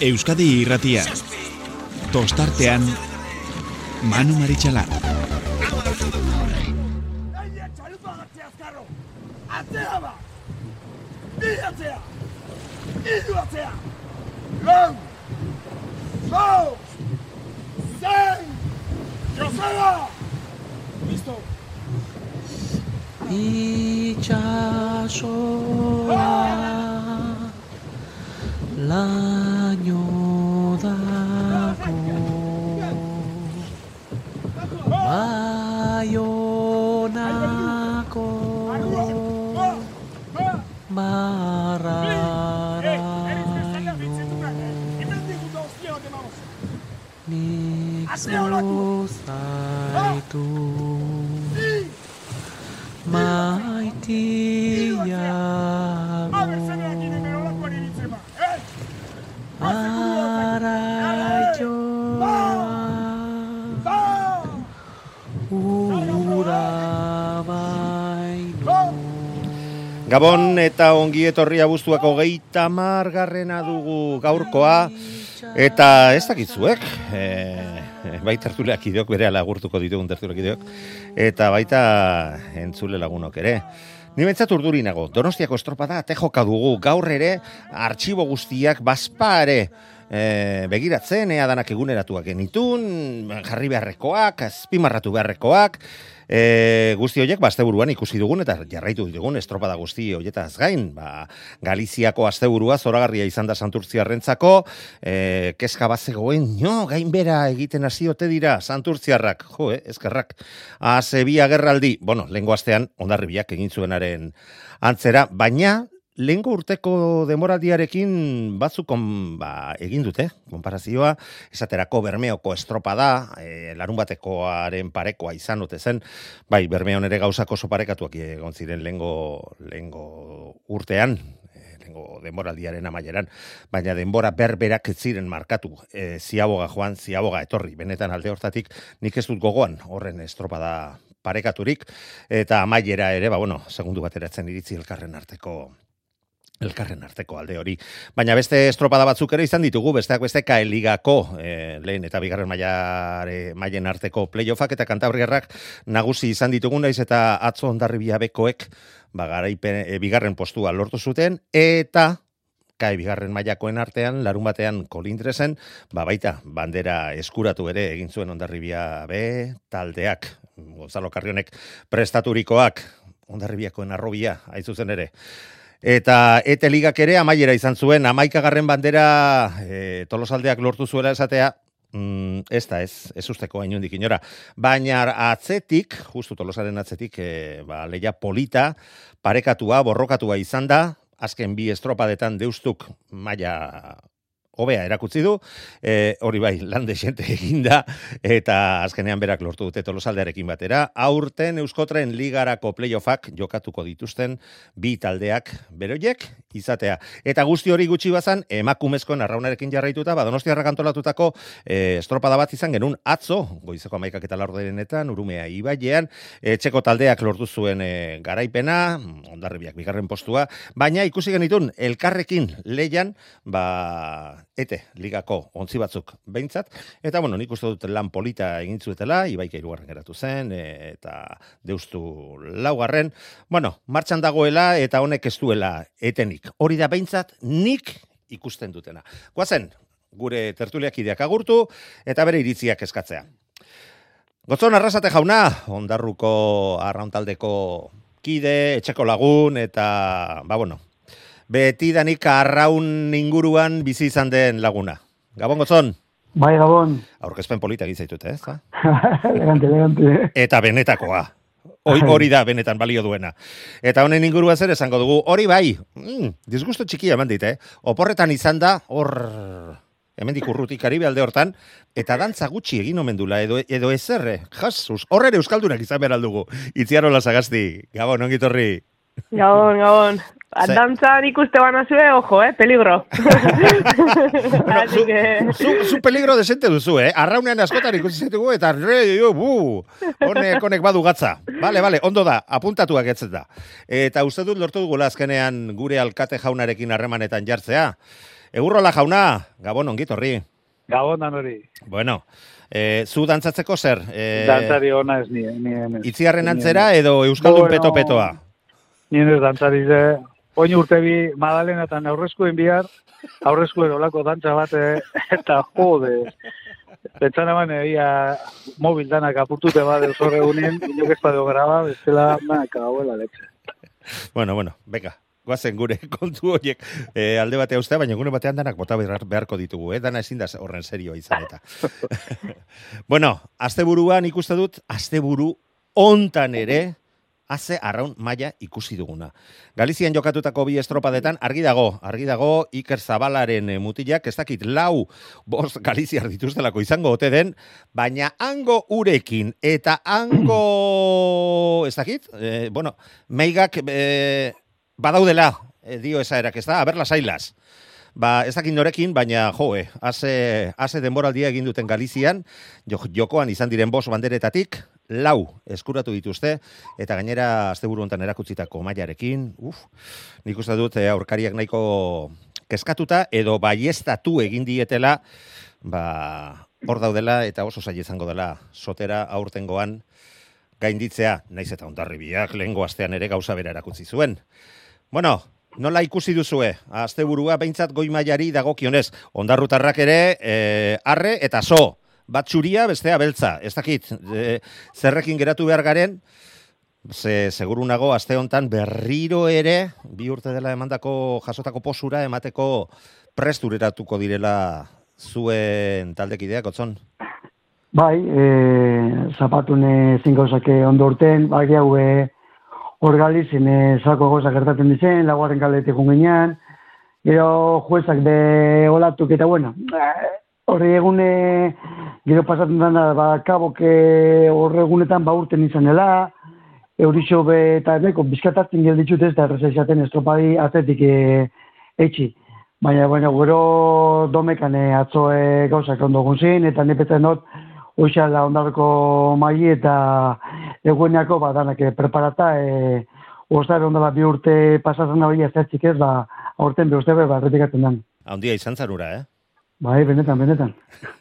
Euskadi irratia. Tostartean, Manu Maritxalar. Atzea ba! Bi atzea! Iru atzea! Lau! Lau! Zein! Joseba! Listo! Itxasoa laino dago Baionako marraraino Nik zuzaitu maitiago Gabon eta ongi etorria buztuak hogeita margarrena dugu gaurkoa, eta ez dakitzuek, e, bai tertuleak ideok, bere agurtuko ditugun tertuleak ideok, eta baita entzule lagunok ere. Ni bentsat urduri nago, donostiako estropada ate joka dugu, gaur ere, artxibo guztiak bazpare, e, begiratzen, ea danak eguneratuak genitun, jarri beharrekoak, azpimarratu beharrekoak, E, guzti horiek ba, asteburuan ikusi dugun eta jarraitu ditugun estropada guzti horietaz gain, ba, Galiziako asteburua zoragarria izan da santurtziarrentzako, e, keska bat no, gainbera egiten hasi dira santurtziarrak, jo, eh, eskerrak, azebi agerraldi, bueno, lengo astean, ondarribiak egin zuenaren antzera, baina, Lengo urteko demoraldiarekin batzuk ba, egin dute, konparazioa, esaterako bermeoko estropada, e, larun batekoaren parekoa izan dute zen, bai, bermeon ere gauzako oso parekatuak egon ziren lengo, lengo urtean, e, lengo demoraldiaren amaieran, baina denbora berberak ziren markatu, e, ziaboga joan, ziaboga etorri, benetan alde hortatik, nik ez dut gogoan horren estropada parekaturik, eta amaiera ere, ba, bueno, segundu bateratzen iritzi elkarren arteko elkarren arteko alde hori. Baina beste estropada batzuk ere izan ditugu, besteak beste kaeligako e, lehen eta bigarren mailare mailen arteko playoffak eta kantabriarrak nagusi izan ditugu naiz eta atzo ondarribia bekoek ba, garaipen, e, bigarren postua lortu zuten eta kai bigarren mailakoen artean, larun batean kolindresen, ba baita, bandera eskuratu ere egin zuen ondarribia be taldeak, Gonzalo Carrionek prestaturikoak, ondarribiakoen arrobia, aizuzen ere. Eta ete ligak ere amaiera izan zuen, amaikagarren bandera e, tolosaldeak lortu zuela esatea, mm, ez da ez, ez usteko inundik inora. Baina atzetik, justu tolosaren atzetik, e, ba, leia polita, parekatua, borrokatua izan da, azken bi estropadetan deustuk maila hobea erakutsi du, e, hori bai, lande xente eginda, eta azkenean berak lortu dute tolosaldearekin batera, aurten Euskotren ligarako playoffak jokatuko dituzten bi taldeak beroiek izatea. Eta guzti hori gutxi bazan, emakumezkoen arraunarekin jarraituta, ba, donostiarrak antolatutako e, estropada bat izan genuen atzo, goizeko amaikak eta laurderenetan, urumea ibailean, etxeko taldeak lortu zuen e, garaipena, ondarribiak bigarren postua, baina ikusi genitun, elkarrekin leian, ba, ete ligako ontzi batzuk behintzat, eta bueno, nik uste dut lan polita egin zuetela, ibaika irugarren geratu zen, e, eta deustu laugarren, bueno, martxan dagoela eta honek ez duela etenik. Hori da behintzat nik ikusten dutena. Guazen, gure tertuliak ideak agurtu, eta bere iritziak eskatzea. Gotzon arrasate jauna, ondarruko arrauntaldeko kide, etxeko lagun, eta, ba bueno, betidanik arraun inguruan bizi izan den laguna. Gabon gotzon? Bai, Gabon. Aurkezpen polita egin zaitute, ez? elegante, elegante. Eta benetakoa. Hoi, hori da benetan balio duena. Eta honen ingurua zer esango dugu, hori bai, mm, disgusto txikia eman dit, eh? Oporretan izan da, hor, hemendik urrutik karibe alde hortan, eta dantza gutxi egin omen dula, edo, edo ezerre, jasus, horre euskaldunak izan behar aldugu. Itziarola sagazti, gabon, ongitorri. Gabon, gabon. Ze- Dantzan ikuste bana zue, ojo, eh, peligro. Bueno, zu, que... zu, zu peligro desente duzu, eh? Arraunean askotan ikusi zaitugu eta re, jo, bu, honek, honek badu gatza. Bale, bale, ondo da, apuntatuak etzen da. Eta uste dut lortu dugula azkenean gure alkate jaunarekin harremanetan jartzea. Egurrola jauna, Gabon ongit horri. Gabon dan hori. Bueno, e, zu dantzatzeko zer? E, Dantzari ona ez nien. ez. Itziarren antzera edo Euskaldun peto-petoa? Nien ez dantzari ze. Oin urte bi Madalena eta aurrezkoen bihar, aurrezkoen olako dantza bat, eh, eta jode. Betxan eman egia mobil danak apurtute bat eusor egunen, inok ez badeo graba, bestela, ma, kagauela letxe. Bueno, bueno, beka. Guazen gure kontu horiek e, alde batea ustea, baina gune batean danak bota behar- beharko ditugu, eh? Dana ezin da horren serioa izan eta. bueno, asteburuan ikuste dut, asteburu ontan ere, haze arraun maila ikusi duguna. Galizian jokatutako bi estropadetan argi dago, argi dago Iker Zabalaren eh, mutilak, ez dakit lau bost Galiziar dituztelako izango ote den, baina hango urekin eta hango, ez dakit, eh, bueno, meigak eh, badaudela, eh, dio esaerak, ez da, aber lasailas. Ba, ez dakit norekin, baina jo, eh, haze, haze denboraldia egin duten Galizian, jo, jokoan izan diren bos banderetatik, lau eskuratu dituzte, eta gainera asteburu hontan erakutsitako mailarekin, uf, nik uste dut eh, aurkariak nahiko keskatuta, edo baiestatu egin dietela, ba, hor daudela, eta oso zaila izango dela, sotera aurtengoan, gainditzea, naiz eta ondarribiak lehengo astean ere gauza bera erakutsi zuen. Bueno, nola ikusi duzue, asteburua behintzat goi mailari dagokionez, ondarrutarrak ere, e, arre eta so, bat txuria, bestea beltza, ez dakit, e, zerrekin geratu behar garen, ze seguru nago aste hontan berriro ere, bi urte dela emandako jasotako posura emateko prestureratuko direla zuen taldekideak, otzon? Bai, e, zapatune zin gauzak ondo urten, bai hau e, hor galizien e, zako gauzak gertatzen dizen, laguaren kaletik junginean, gero juezak be olatuk eta bueno, horre egune, gero pasatzen dena, ba, kaboke horre egunetan ba urten izan dela, eurixo be eta neko bizkatatzen gelditxut ez da erreza izaten estropadi atletik e, etxi. Baina, bueno, gero domekan e, atzo e, gauzak ondo gunzin, eta nepetzen dut, Oixala ondarreko mai eta eguenako badanak eh, preparata, e, ostar ondala bi urte pasatzen da hori ez ez ba, aurten be uste be, ba, den. Handia izan zarura, eh? Bai, benetan, benetan.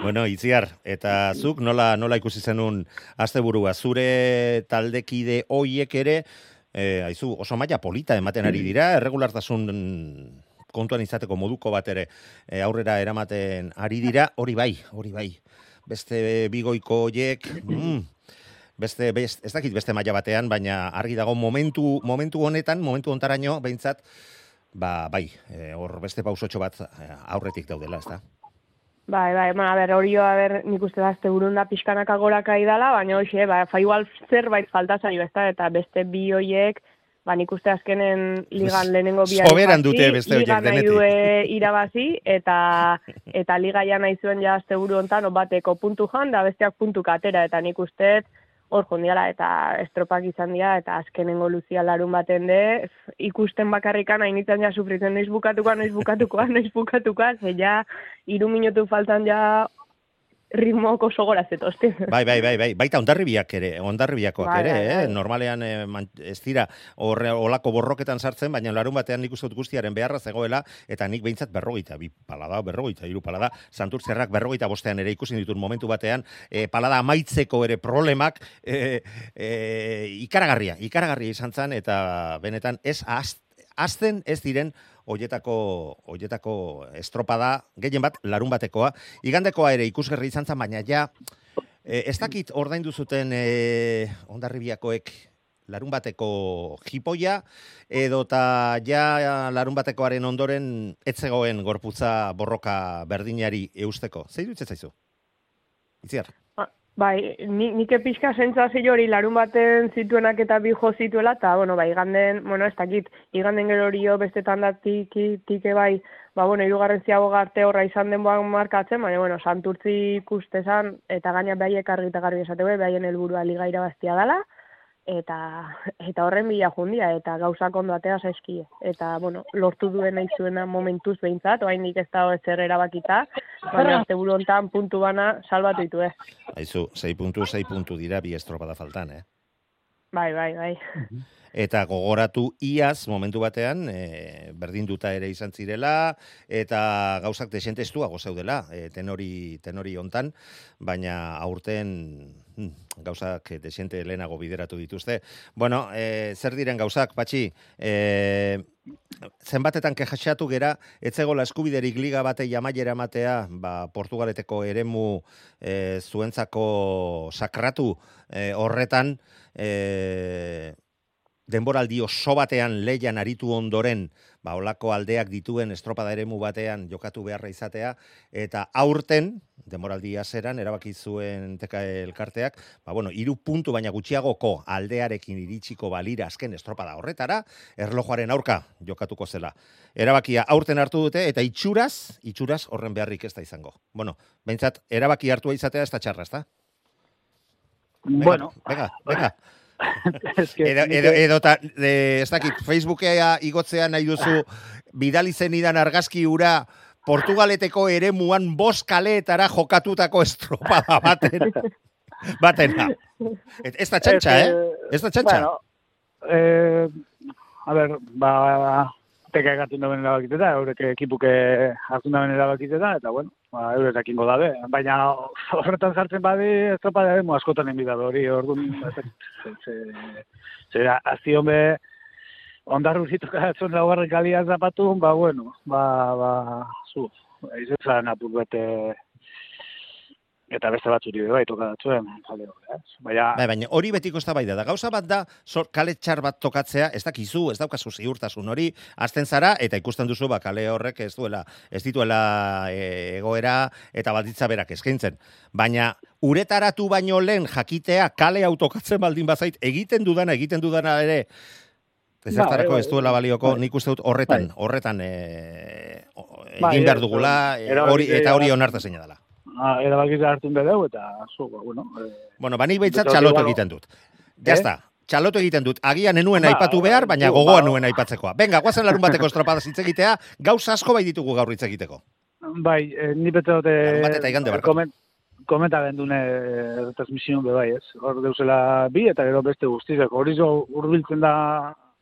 Bueno, Itziar, eta zuk nola nola ikusi zenun asteburua zure taldekide hoiek ere eh aizu oso maila polita ematen ari dira, erregulartasun kontuan izateko moduko bat ere eh, aurrera eramaten ari dira, hori bai, hori bai. Beste bigoiko hoiek, mm, beste, best, ez dakit beste maila batean, baina argi dago momentu momentu honetan, momentu ontaraino behintzat ba bai, eh, hor beste pausotxo bat eh, aurretik daudela, ezta? Bai, bai, bueno, a ber, hori a ber, nik uste da, azte burun da pixkanaka goraka idala, baina hoxe, ba, fa igual zerbait falta zaio, ez da, eta beste bi hoiek, ba, nik uste azkenen ligan lehenengo bi Soberan dute beste horiek liga nahi denetik. due irabazi, eta, eta liga ja nahi zuen ja azte buru hontan, o bateko puntu jan, da besteak puntu katera, eta nik uste hor jondiala, eta estropak izan dira, eta azkenengo luzia larun baten de, ikusten bakarrikan, hainitzen ja sufritzen noiz bukatukoa, noiz bukatukoa, noiz bukatukoa, ze ja, iru minutu faltan ja ritmoko oso gora zetozten. Bai, bai, bai, bai. Baita ondarribiak ere, ondarribiakoak Bai, ere, bai, eh? bai. Normalean eh, man- ez dira horre olako borroketan sartzen, baina larun batean nik uste dut guztiaren beharra zegoela, eta nik behintzat berrogeita, bi palada, berrogeita, hiru palada, santurtzerrak berrogeita bostean ere ikusi ditut momentu batean, eh, palada amaitzeko ere problemak, eh, eh, ikaragarria, ikaragarria izan zen, eta benetan ez azten ez diren hoietako hoietako estropada gehien bat larun batekoa. Igandekoa ere ikusgarri izan zen, baina ja e, ez dakit ordaindu zuten e, ondarribiakoek larun bateko jipoia edota ja larun batekoaren ondoren etzegoen gorputza borroka berdinari eusteko. Zei dut zaizu? Itziar. Bai, ni, nik pixka sentsazio hori larun baten zituenak eta bi jo zituela, eta, bueno, bai, iganden, bueno, ez dakit, iganden gero hori bestetan da tiki, tike bai, ba, bueno, irugarren ziago garte horra izan denboan markatzen, baina, bueno, santurtzi ikustezan, eta gaina behaiek argi eta garbi esateu, behaien helburua liga irabaztia dela, eta eta horren bila jundia, eta gauzak ondo atea zaizkie. Eta, bueno, lortu duen nahi zuena momentuz behintzat, oraindik ez dago ezer erabakita, baina asteburu hontan puntu bana salbatu ditu, eh? Aizu, 6 puntu, 6 puntu dira bi estropada faltan, eh? Bai, bai, bai. Eta gogoratu iaz momentu batean e, berdinduta ere izan zirela eta gauzak desente estuago zeudela e, tenori tenori hontan baina aurten hmm, gauzak desente lehenago bideratu dituzte. Bueno, e, zer diren gauzak, patxi, e, zenbatetan kejaxatu gera, etzegola eskubiderik liga bate jamaiera matea, ba, Portugaleteko eremu e, zuentzako sakratu e, horretan, e, denboraldi oso batean leian aritu ondoren, ba, olako aldeak dituen estropada eremu batean jokatu beharra izatea, eta aurten, denboraldia zeran, erabaki zuen teka elkarteak, ba, bueno, iru puntu baina gutxiagoko aldearekin iritsiko balira azken estropada horretara, erlojoaren aurka jokatuko zela. Erabakia aurten hartu dute, eta itxuraz, itxuraz horren beharrik ez da izango. Bueno, behintzat, erabaki hartua izatea ez da txarra, ez da? Bueno, Venga, venga. que Edo, edo, edo ta, de, ez dakit, Facebookea igotzea nahi duzu, bidali zenidan argazki ura, Portugaleteko ere muan bost kaleetara jokatutako estropada baten. Batena. Et, ez da txantxa, eh? Ez da txantxa. Bueno, eh, a ver, ba, teka egatzen dauen erabakiteta, eurek ekipuke hartzen dauen erabakiteta, eta bueno, ba, eurek ekingo dabe. Baina horretan sartzen badi, estropada demo askotan enbida hori, orduan, zera, azio be, ondarru zitukatzen laugarren kalia zapatu, ba, bueno, ba, ba, zu, izetzan apur bete, eta beste batzuri be bai tokatzen, jale ez? Baina, Bai, baina hori betiko eztabaida da. Gauza bat da, zor, kale txar bat tokatzea, ez dakizu, ez daukazu ziurtasun hori, azten zara, eta ikusten duzu, ba, kale horrek ez duela, ez dituela e, egoera, eta balditza berak eskaintzen. Baina, uretaratu baino lehen jakitea kale autokatzen baldin bazait, egiten dudana, egiten dudana ere, ezertarako bai, ez duela balioko, bai. nik uste dut horretan, Bai. horretan e, o- Bai, egin behar dugula, e, hori, eta hori onarta zeina dela. Ah, erabakitza hartzen bedeu, eta zu, ba, bueno, eh, Bueno, ba, nik behintzat Beto, txalotu egiten dut. Ja Eh? Txalotu egiten dut. Agian enuen Ba, aipatu behar, baina zu, gogoa ba. nuen aipatzekoa. Venga, guazen larun bateko estropada hitz egitea, gauza asko bai ditugu gaur hitz egiteko. bai, eh, ni bete dute... Larun bat eta igande barkatu. Koment, komenta gendune eh, transmision be bai, ez? Hor deuzela bi eta gero beste guztizek. Hori zo urbiltzen da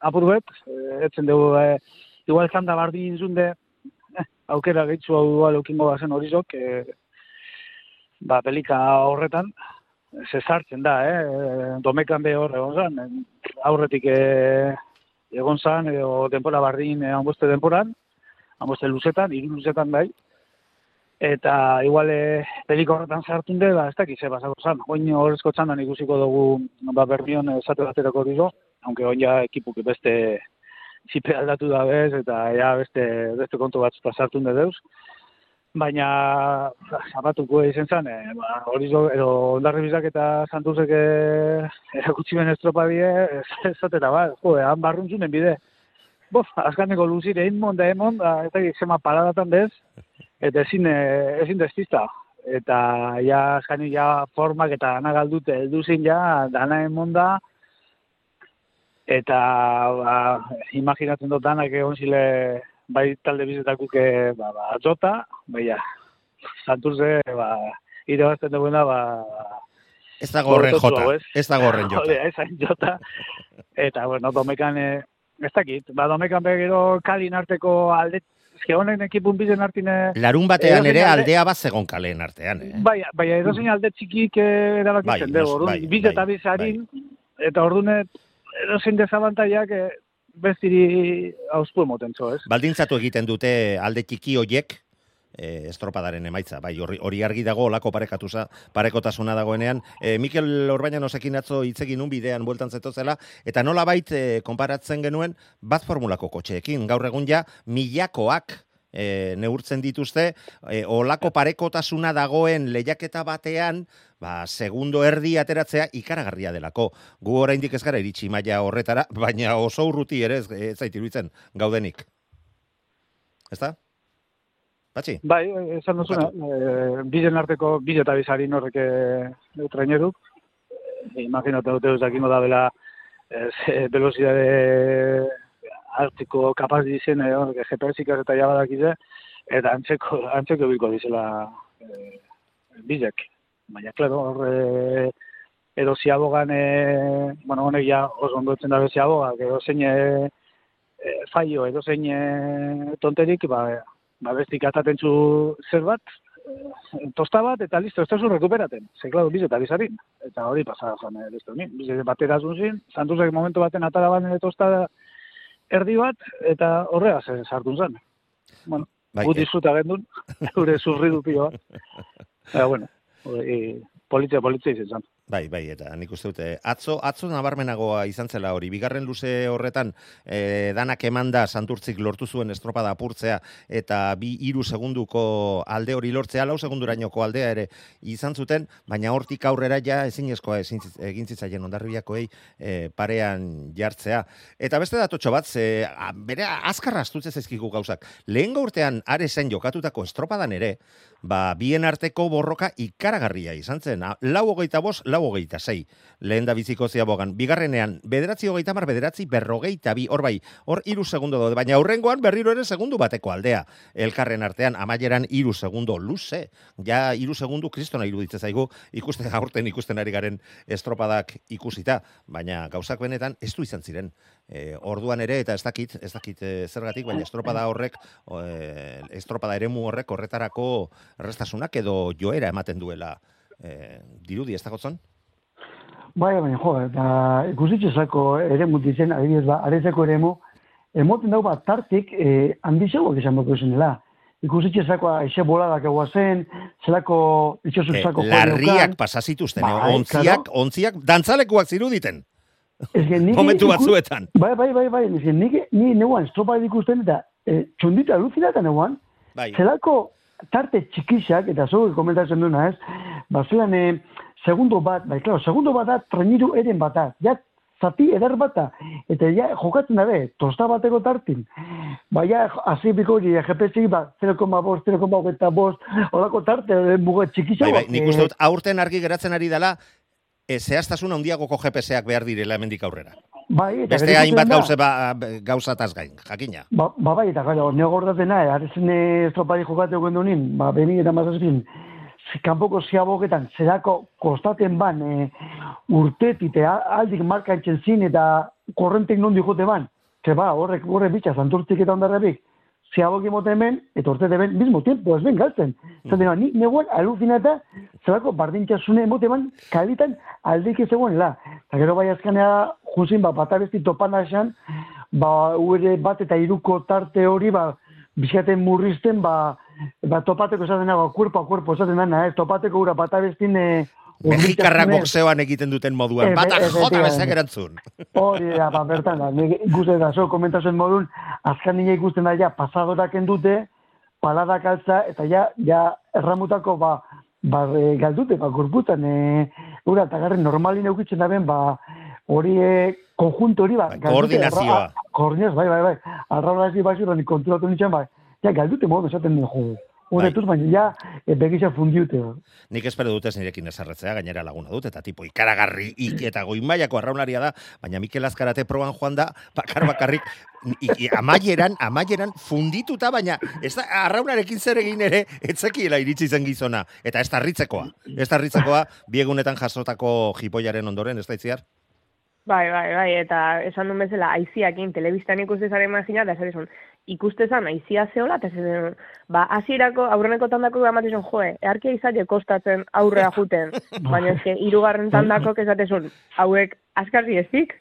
apur bet, eh, etzen dugu, eh, igual zanda bardi inzunde, eh, aukera gehitzu hau igual eukingo bazen hori zok, eh, ba, pelika horretan, ze sartzen da, eh? Domekan be hor egon zan, eh, aurretik eh, egon zan, edo denpora bardin, eh, hanboste denporan, hanboste luzetan, hiru luzetan bai, eta igual eh, peliko horretan sartun de, ba, ez dakiz, ze basako zan. Oin horrezko txandan ikusiko dugu, ba, bermion esate baterako dizo, aunque oin ja ekipuk beste txipe aldatu da bez, eta ja beste, beste kontu batzuta sartun de. Baina, ba, zapatuko izen zan, eh, ba, hori zo, edo ondarri bizak eta santuzek eh, erakutsi ben estropa die, ez- esatera, ba, jo, han barruntzunen bide. Bof, azkaneko luzire inmon da emon, da, dakit zema paradatan bez, eta ezin, eh, ezin destista. Eta ja, azkani ja formak eta dana galdute, heldu zin ja, dana emon da, eta ba, imaginatzen dut danak egon zile bai talde bizetakuk eh, ba, ba, jota, bai ja, santurze, ba, irabazten duguena, ba, Ez dago horren jota. ez? Ez dago horren jota. Hori, esan jota. Eta, bueno, domekan, eh, ez dakit, ba, domekan begero kalin arteko alde, eske honen ekipun bizen artine, Larun batean ere alde- aldea bat zegon kaleen artean, eh? bai, bai, edozein alde txikik eh, erabakitzen Bai, dugu, orduan, bai, biz eta bai, biz harin, eta orduan, edozein desabantaiak, eh, bestiri hauspu emoten zo, ez? Baldintzatu egiten dute alde txiki hoiek, e, estropadaren emaitza, bai, hori, argi dago, olako parekatuza, parekotasuna dagoenean. E, Mikel Orbaina nosekin atzo hitzegin un bidean bueltan zetozela, eta nola bait e, konparatzen genuen, bat formulako kotxeekin, gaur egun ja, milakoak e, neurtzen dituzte, e, olako parekotasuna dagoen lehiaketa batean, ba, segundo erdi ateratzea ikaragarria delako. Gu oraindik ez gara iritsi maila horretara, baina oso urruti ere ez, ez zait iruditzen gaudenik. Ezta? Patxi? Bai, esan duzuna, eh, bizen arteko bide eta bizarin horrek eh, traineruk. Imaginatu dute ezakingo da bela ze velozidade hartzeko kapaz dizen, eh, horrek GPS-ik eta jabadakize, eta antzeko, antzeko biko dizela eh, bizek. Baina, klaro, hor, eh, edo ziabogan, e, bueno, honek ja oso ondo etzen dabe ziabogak, edo zein e, e, faio, edo zein e, tonterik, ba, ba bestik ataten zu zer bat, e, tosta bat, eta listo, ez da zu rekuperaten. Ze, klaro, biz eta bizarin. Eta hori pasara zan, e, listo, ni. Biz batera zin, santuzek momentu baten atara bat nire tosta erdi bat, eta horrega zen sartu zen. Bueno, Bai, gu eh. disfruta gendun, gure zurridu pioa. Eta, bueno, hori, politzia, politzia izan. Bai, bai, eta nik uste dute, atzo, atzo nabarmenagoa izan zela hori, bigarren luze horretan, e, danak emanda santurtzik lortu zuen estropada apurtzea, eta bi hiru segunduko alde hori lortzea, lau segundurainoko aldea ere izan zuten, baina hortik aurrera ja ezinezkoa ezin egin zitzaien ondarribiakoei e, parean jartzea. Eta beste datotxo bat, ze, a, bere azkarra astutze zaizkigu gauzak. Lehen urtean are zen jokatutako estropadan ere, ba, bien arteko borroka ikaragarria izan zen. Lau hogeita bos, lau hogeita sei. Lehen da biziko ziabogan. Bigarrenean, bederatzi hogeita mar, bederatzi berrogeita bi. Hor bai, hor iru segundo daude. Baina aurrengoan berriro ere segundu bateko aldea. Elkarren artean, amaieran iru segundo luze. Ja, iru segundu kristona iruditzen zaigu, ikusten aurten ikusten ari garen estropadak ikusita. Baina gauzak benetan ez du izan ziren. E, orduan ere, eta ez dakit, ez dakit e, zergatik, baina estropada horrek, e, estropada eremu horrek horretarako errestasunak edo joera ematen duela e, dirudi, ez dagotzon? Bai, baina, jo, eta ikusitxezako ere mutitzen, adibidez, ba, arezeko eremu, emoten dau bat tartik, eh, handizeuak izan bako zenela. Ikusitxezako aixe boladak egoa zen, zelako E, itxosuzako larriak pasazituzten, eh? Bai, ontziak, ontziak, dantzalekuak ziruditen, momentu iku- batzuetan. Bai, bai, bai, bai, nik, nik, ni neuan estropa ikusten eta e, txundita aluzinata neuan, Bai, zelako tarte txikixak, eta zo komentatzen duna ez, ba, e, segundo bat, bai, klaro, segundo bat da treniru eren bat da, ja, zati eder bata, eta ja, jokatzen dabe, tosta bateko tartin, ba, ja, hasi biko hori, GPS-i, ba, 0,5, 0,5, horako tarte, e, muga txikixak. bai, bai, nik uste dut aurten argi geratzen ari dela, e, zehaztasun handiagoko GPS-ak behar direla hemendik aurrera. Bai, eta Beste hainbat gauze ba, gauzataz gain, jakina. Ba, ba bai, eta gara, nio gordatena, eh, arezen estropari jokatu guen dunin, ba, beni eta mazazpin, kanpoko ziaboketan, zerako kostaten ban, e, urtetit, e, aldik markantzen zin, eta korrentek nondi jote ban, ze ba, horrek, horrek bitxa, santurtzik eta ondarrabik, ziaboki mote hemen, eta urte ben, mismo tiempo, ez ben galtzen. Zaten, mm. nik negoen aluzinata, zerako bardintxasune emote ban, kalitan aldik ez egoen la. Eta gero bai azkanea, juzin, ba, bat abesti topan asan, ba, uere bat eta iruko tarte hori, ba, bizkaten murrizten, ba, ba topateko esaten ba, cuerpo a cuerpo esaten dana, eh? topateko ura bat abestin, eh, Mexikarrak boxeoan egiten duten moduan, Efe- bata jota efectivamente. bezak erantzun. Hori da, ba, bertan da, ikusten da, zo, komentazioen modun, azkan nina ikusten da, ja, pasadorak endute, paladak altza, eta ja, ja, erramutako, ba, ba, e, galdute, ba, gorputan, e, ura, eta garren normalin eukitzen da ben, ba, hori, e, konjunto hori, ba, Bai, galdute, koordinazioa. Koordinaz, bai, bai, bai, arraula ez nik konturatu nintzen, bai, ja, galdute modu, esaten, jo, horretuz, baina, ja, e, begisa fundiute, ba. Nik espero dut ez nirekin esarretzea, gainera laguna dut, eta tipo ikaragarri ik, eta goimaiako arraunaria da, baina Mikel Azkarate proban joan da, bakar bakarrik, i, amaieran, amaieran fundituta, baina ez da, arraunarekin zer egin ere, etzekiela iritsi zen gizona, eta ez tarritzekoa, ez tarritzekoa, biegunetan jasotako jipoiaren ondoren, ez da itziar? Bai, bai, bai, eta esan duen bezala, aiziakin, telebistan ikuste zaren mazina, eta esan esan, ikuste zan aizia zeola, eta esan, ba, hasierako aurreneko tandako gamatizun, joe, earkia izaile kostatzen aurrea juten, baina eske, irugarren tandako esatezun, hauek askarri ezik,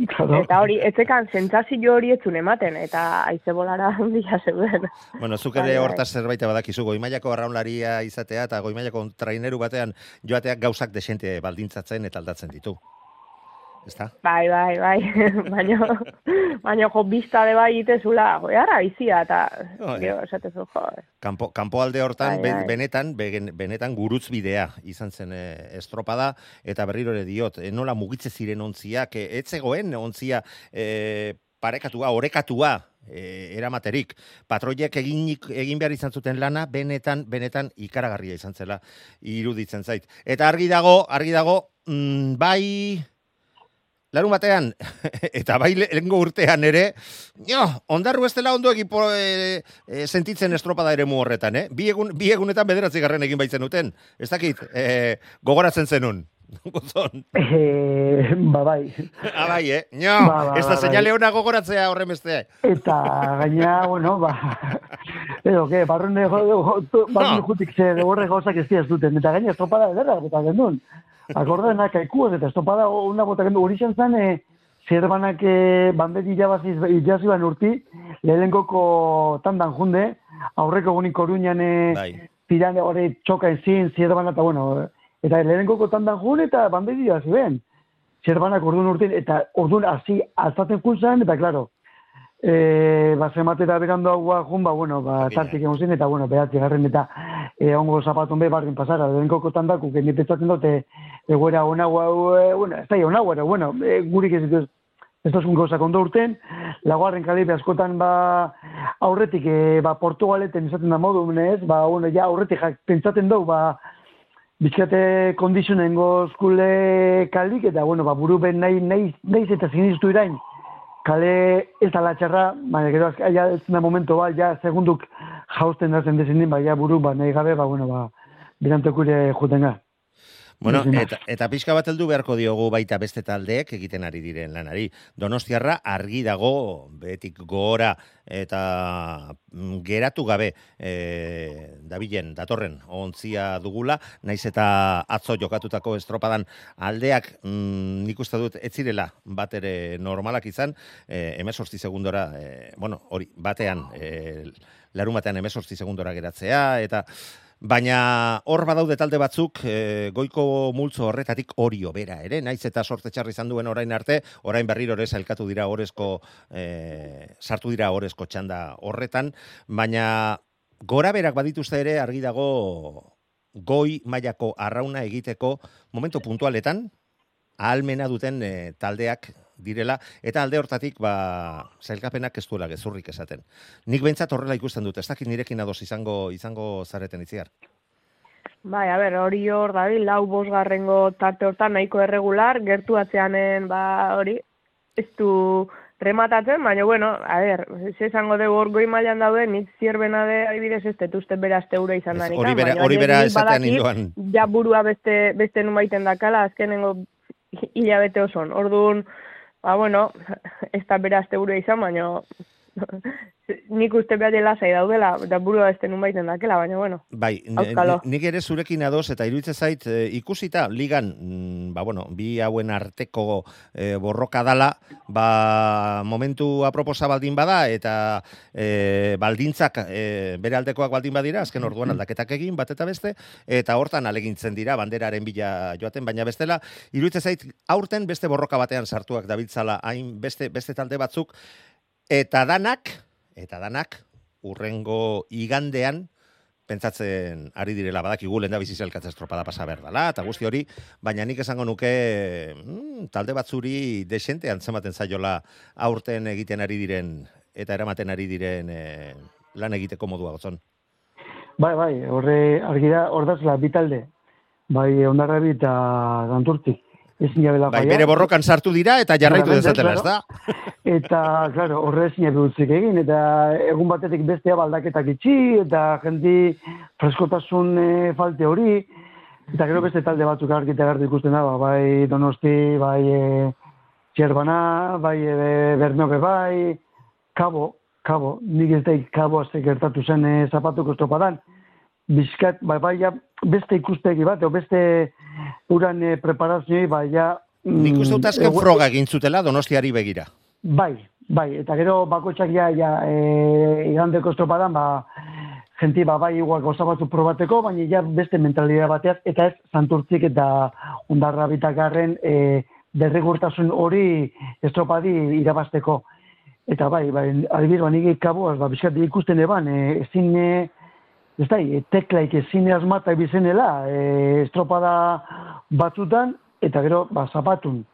eta hori, etzekan sentsazio hori etzun ematen, eta aize bolara handia zeuden. Bueno, zuk Bai, ere bai. hortaz zerbait badakizu, goimaiako arraunlaria izatea eta goimaiako traineru batean joateak gauzak desente baldintzatzen eta aldatzen ditu. Ezta? Bai, bai, bai, baina, baina jo, bista de bai itezula, jo, ara, aizia, eta, Bai. gero, esatezu, jo, Kanpo, kanpoalde hortan Bai, bai. benetan benetan gurutz bidea izan zen e, estropada eta berriro ere diot e, nola mugitze ziren ontziak e, ez zegoen ontzia e, parekatua orekatua e, eramaterik patroiek egin egin behar izan zuten lana benetan benetan ikaragarria izan zela iruditzen zait eta argi dago argi dago mm, bai Larun batean, eta bai lehengo urtean ere, jo, ondarru ez dela ondo egipo e, e, sentitzen estropada ere horretan, eh? Bi, egun, bi egunetan bederatzi garren egin baitzen uten. Ez dakit, e, gogoratzen zenun. Gozon. E, ba, bai. Ah, bai, eh? No, Ba, ba, ez da ba, seinale bai. ona gogoratzea horren beste. Eta gaina, bueno, ba, edo, que, barrune, barrune No. jutik ze horre gauzak ez dira zuten. Eta gaina, estropada ederra, eta gendun. Akordena, kaikuaz, eta estropada una bota gendu. Hori izan zen, e, zerbanak e, banderi jabaziz, jaziban urti, lehenkoko tandan junde, aurreko gunik koruñan e, Bai. tiran hori txoka ezin, zierbana, eta bueno, eta lehenkoko tandan jun, eta banderi jazi ben. Zerbanak orduan urtein, eta orduan hasi alzaten kunzan, eta klaro, e, ba, zematera berando agua jun, ba, bueno, ba, tartik egon zen, eta, bueno, behatzi garren, eta e, ongo zapaton be barren pasara, lehenkoko tandaku, que ni pentsatzen dute, egoera ona, e, bueno, ez da, ona, bueno, e, gurik ez dituz, ez da gauzak ondo urten, laguarren kalibe askotan ba aurretik e, ba Portugaleten izaten da modu ez, ba bueno, ja aurretik jak, pentsaten dugu ba bizkate kondizionengo skule kalik eta bueno, ba buru ben nahi nahi nahi eta sinistu irain. Kale ez da latxarra, baina gero azka, ja ez da momento ba, ja segunduk jausten da zen desindin, ba, ja buru, ba, nahi gabe, ba, bueno, ba, birantekure juten ga. Bueno, eta, eta pixka bat heldu beharko diogu baita beste taldeek egiten ari diren lanari. Donostiarra argi dago betik gora eta mm, geratu gabe e, dabilen datorren ontzia dugula, naiz eta atzo jokatutako estropadan aldeak mm, nik uste dut ez zirela bat ere normalak izan, e, emesortzi segundora, e, bueno, hori, batean, e, larun batean emesortzi segundora geratzea, eta Baina hor badaude talde batzuk e, goiko multzo horretatik orio bera ere, naiz eta sorte txarri izan duen orain arte, orain berriro ere elkatu dira orezko, e, sartu dira orezko txanda horretan, baina gora berak badituzte ere argi dago goi mailako arrauna egiteko momentu puntualetan, ahalmena duten e, taldeak direla, eta alde hortatik, ba, zailkapenak ez duela gezurrik esaten. Nik behintzat horrela ikusten dut, ez dakit nirekin ados izango, izango zareten itziar. Bai, a ber, hori hor dabil, lau bosgarrengo tarte hortan nahiko erregular, gertu atzeanen, ba, hori, ez du rematatzen, baina, bueno, a ber, ze esango dugu hor goi mailan daude, nik zierbena de, adibidez, ez dut uste bera azte ura izan danik. hori bera- hori bera esatean indoan. Ja burua beste, beste numaiten dakala, azkenengo hilabete oson. Orduan, ba, bueno, ez da bera azte ura izan, baina nik uste behar lasai daudela, da burua beste numaiten dakela, baina, bueno. Bai, nik ere zurekin ados eta iruditzen zait e, ikusita ligan, mm, ba bueno, bi hauen arteko e, borroka dala, ba momentu aproposa baldin bada eta e, baldintzak e, bere aldekoak baldin badira, azken orduan aldaketak egin bat eta beste eta hortan alegintzen dira banderaren bila joaten, baina bestela iruditzen zait aurten beste borroka batean sartuak dabiltzala hain beste beste talde batzuk eta danak eta danak urrengo igandean pentsatzen ari direla badakigu lenda bizi zelkatza estropada pasa berdala eta guzti hori, baina nik esango nuke mm, talde batzuri desente antzematen zaiola aurten egiten ari diren eta eramaten ari diren eh, lan egiteko modua gotzon. Bai, bai, horre argi da, hor bi talde. Bai, ondarrabi eta ganturtik. Ezin jabela Bai, bere borrokan sartu dira eta jarraitu dezatela, ez da? Eta, claro, horre ezin jabe utzik egin, eta egun batetik bestea baldaketak itxi, eta jendi freskotasun e, falte hori, eta gero beste talde batzuk argi eta garbi ikusten da, ba, bai donosti, bai e, txerbana, bai e, bernoke bai, kabo, kabo, nik ez daik kabo azte gertatu zen e, zapatuko estropadan, bizkat, bai, bai, beste ikustegi bat, o beste uran e, preparazioi, bai, ja... Nik uste dut azken egu- froga egin zutela donostiari begira. Bai, bai, eta gero bakoitzak ja, ja e, igandeko estropadan, ba, genti ba, bai igual gauza batzuk probateko, baina ja beste mentalidad bateaz, eta ez santurtzik eta ondarra bitakarren e, derrigurtasun hori estropadi irabasteko. Eta bai, bai, adibidez, ba, nik kaboaz, ba, bizkat ikusten eban, e, ezin, e, ez da, e, teklaik ezin asmata bizenela, e, estropada batzutan, eta gero, ba, zapatun,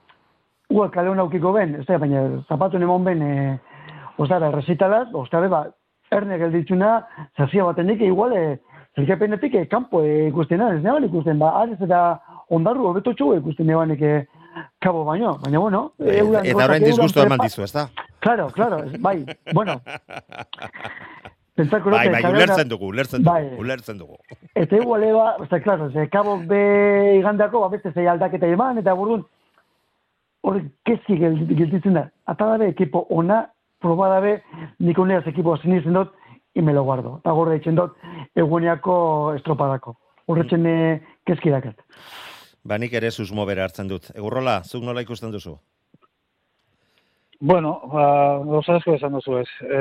Ua kale hona aukiko ben, ez da, baina zapatun emon ben, e, ostara, resitalaz, ostara, ba, erne gelditzuna, zazia baten dik, igual, e, zelkepenetik, e, kanpo e, ikusten, ez neban ikusten, ba, arez eta ondarru hobeto txu ikusten nebanek e, kabo baino, baina, bueno, euran Eta euran disgusto eman dizu, ez da? Claro, claro, bai, bueno. Pentsako Bai, bai, ulertzen dugu, ulertzen dugu, Bai. ulertzen dugu. Eta igual eba, eta klaro, ze kabok be igandako, ba, beste zei aldaketa eman, eta burun, hori kezki gel- gelditzen da. Ata dabe ekipo ona, proba dabe, nik uneaz ekipo sinitzen dut, imelo guardo. Eta gorra ditzen dut, eguneako estropadako. Horretzen mm. kezki dakat. Ba, nik ere susmo bere hartzen dut. Egurrola, zuk nola ikusten duzu? Bueno, ba, gauza asko esan duzu ez. E,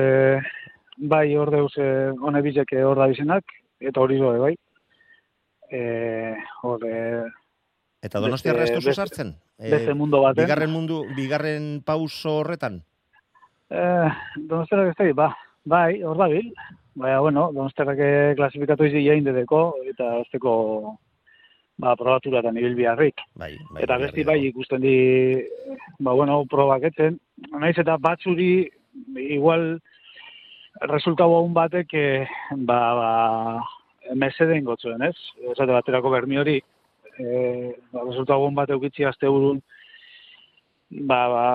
bai, hor deuz, e, hone bizek hor da bizenak, eta hori zoe, bai. E, hor, e, Eta donostia restu sartzen? beste mundu baten. Bigarren mundu, bigarren pauso horretan? Eh, donostiarrak ez ba, bai, hor da bil. Baina, bueno, donostiarrak eh, klasifikatu izi jain dedeko, eta azteko, ba, probatura eta nibil biharrik. Bai, bai. eta besti bai ikusten di, ba, bueno, probak etzen. Naiz eta batzuri, igual, resultabo hon batek, eh, ba, ba, meseden gotzuen, ez? Esate baterako bermi hori, eh, ba, resultabo hon bat eukitzi azte burun, ba, ba,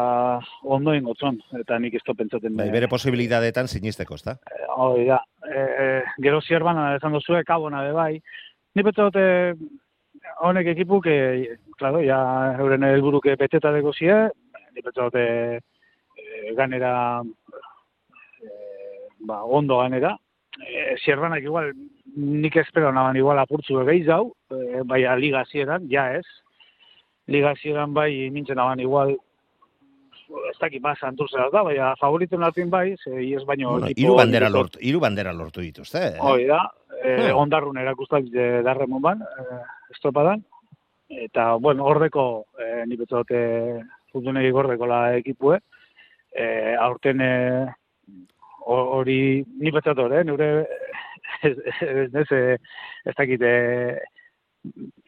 ondo ingotzon, eta nik ez to pentsaten. Bai, eh, bere posibilitateetan sinisteko, ezta? Hoi da, e, e, gero zierban esan duzue, kabona be bai. Ni pentsa dute honek ekipuk, e, claro, ja euren helburuke beteta deko zie, ni pentsa dute e, ganera, e, ba, ondo ganera. E, zierbanak igual, nik espero naban igual apurtzu gehiz hau, e, bai liga zieran, ja ez. Liga zieran bai nintzen naban igual, ez dakit ba, santurzera da, baina favoriten artin bai, ze ies baino... Bueno, ekipo- hiru bandera ekipo- lortu, hiru bandera lortu dituzte. eh? Hoi da, eh, Hmm. ondarrun erakustak eh, darremon ban, eh, estropadan. Eta, bueno, ordeko, eh, ni betzote futunegi gordeko la ekipue. Eh, aurten eh, ho- hori, ni betzote hori, eh, nire, ez, ez, ez, ez dakit, eh,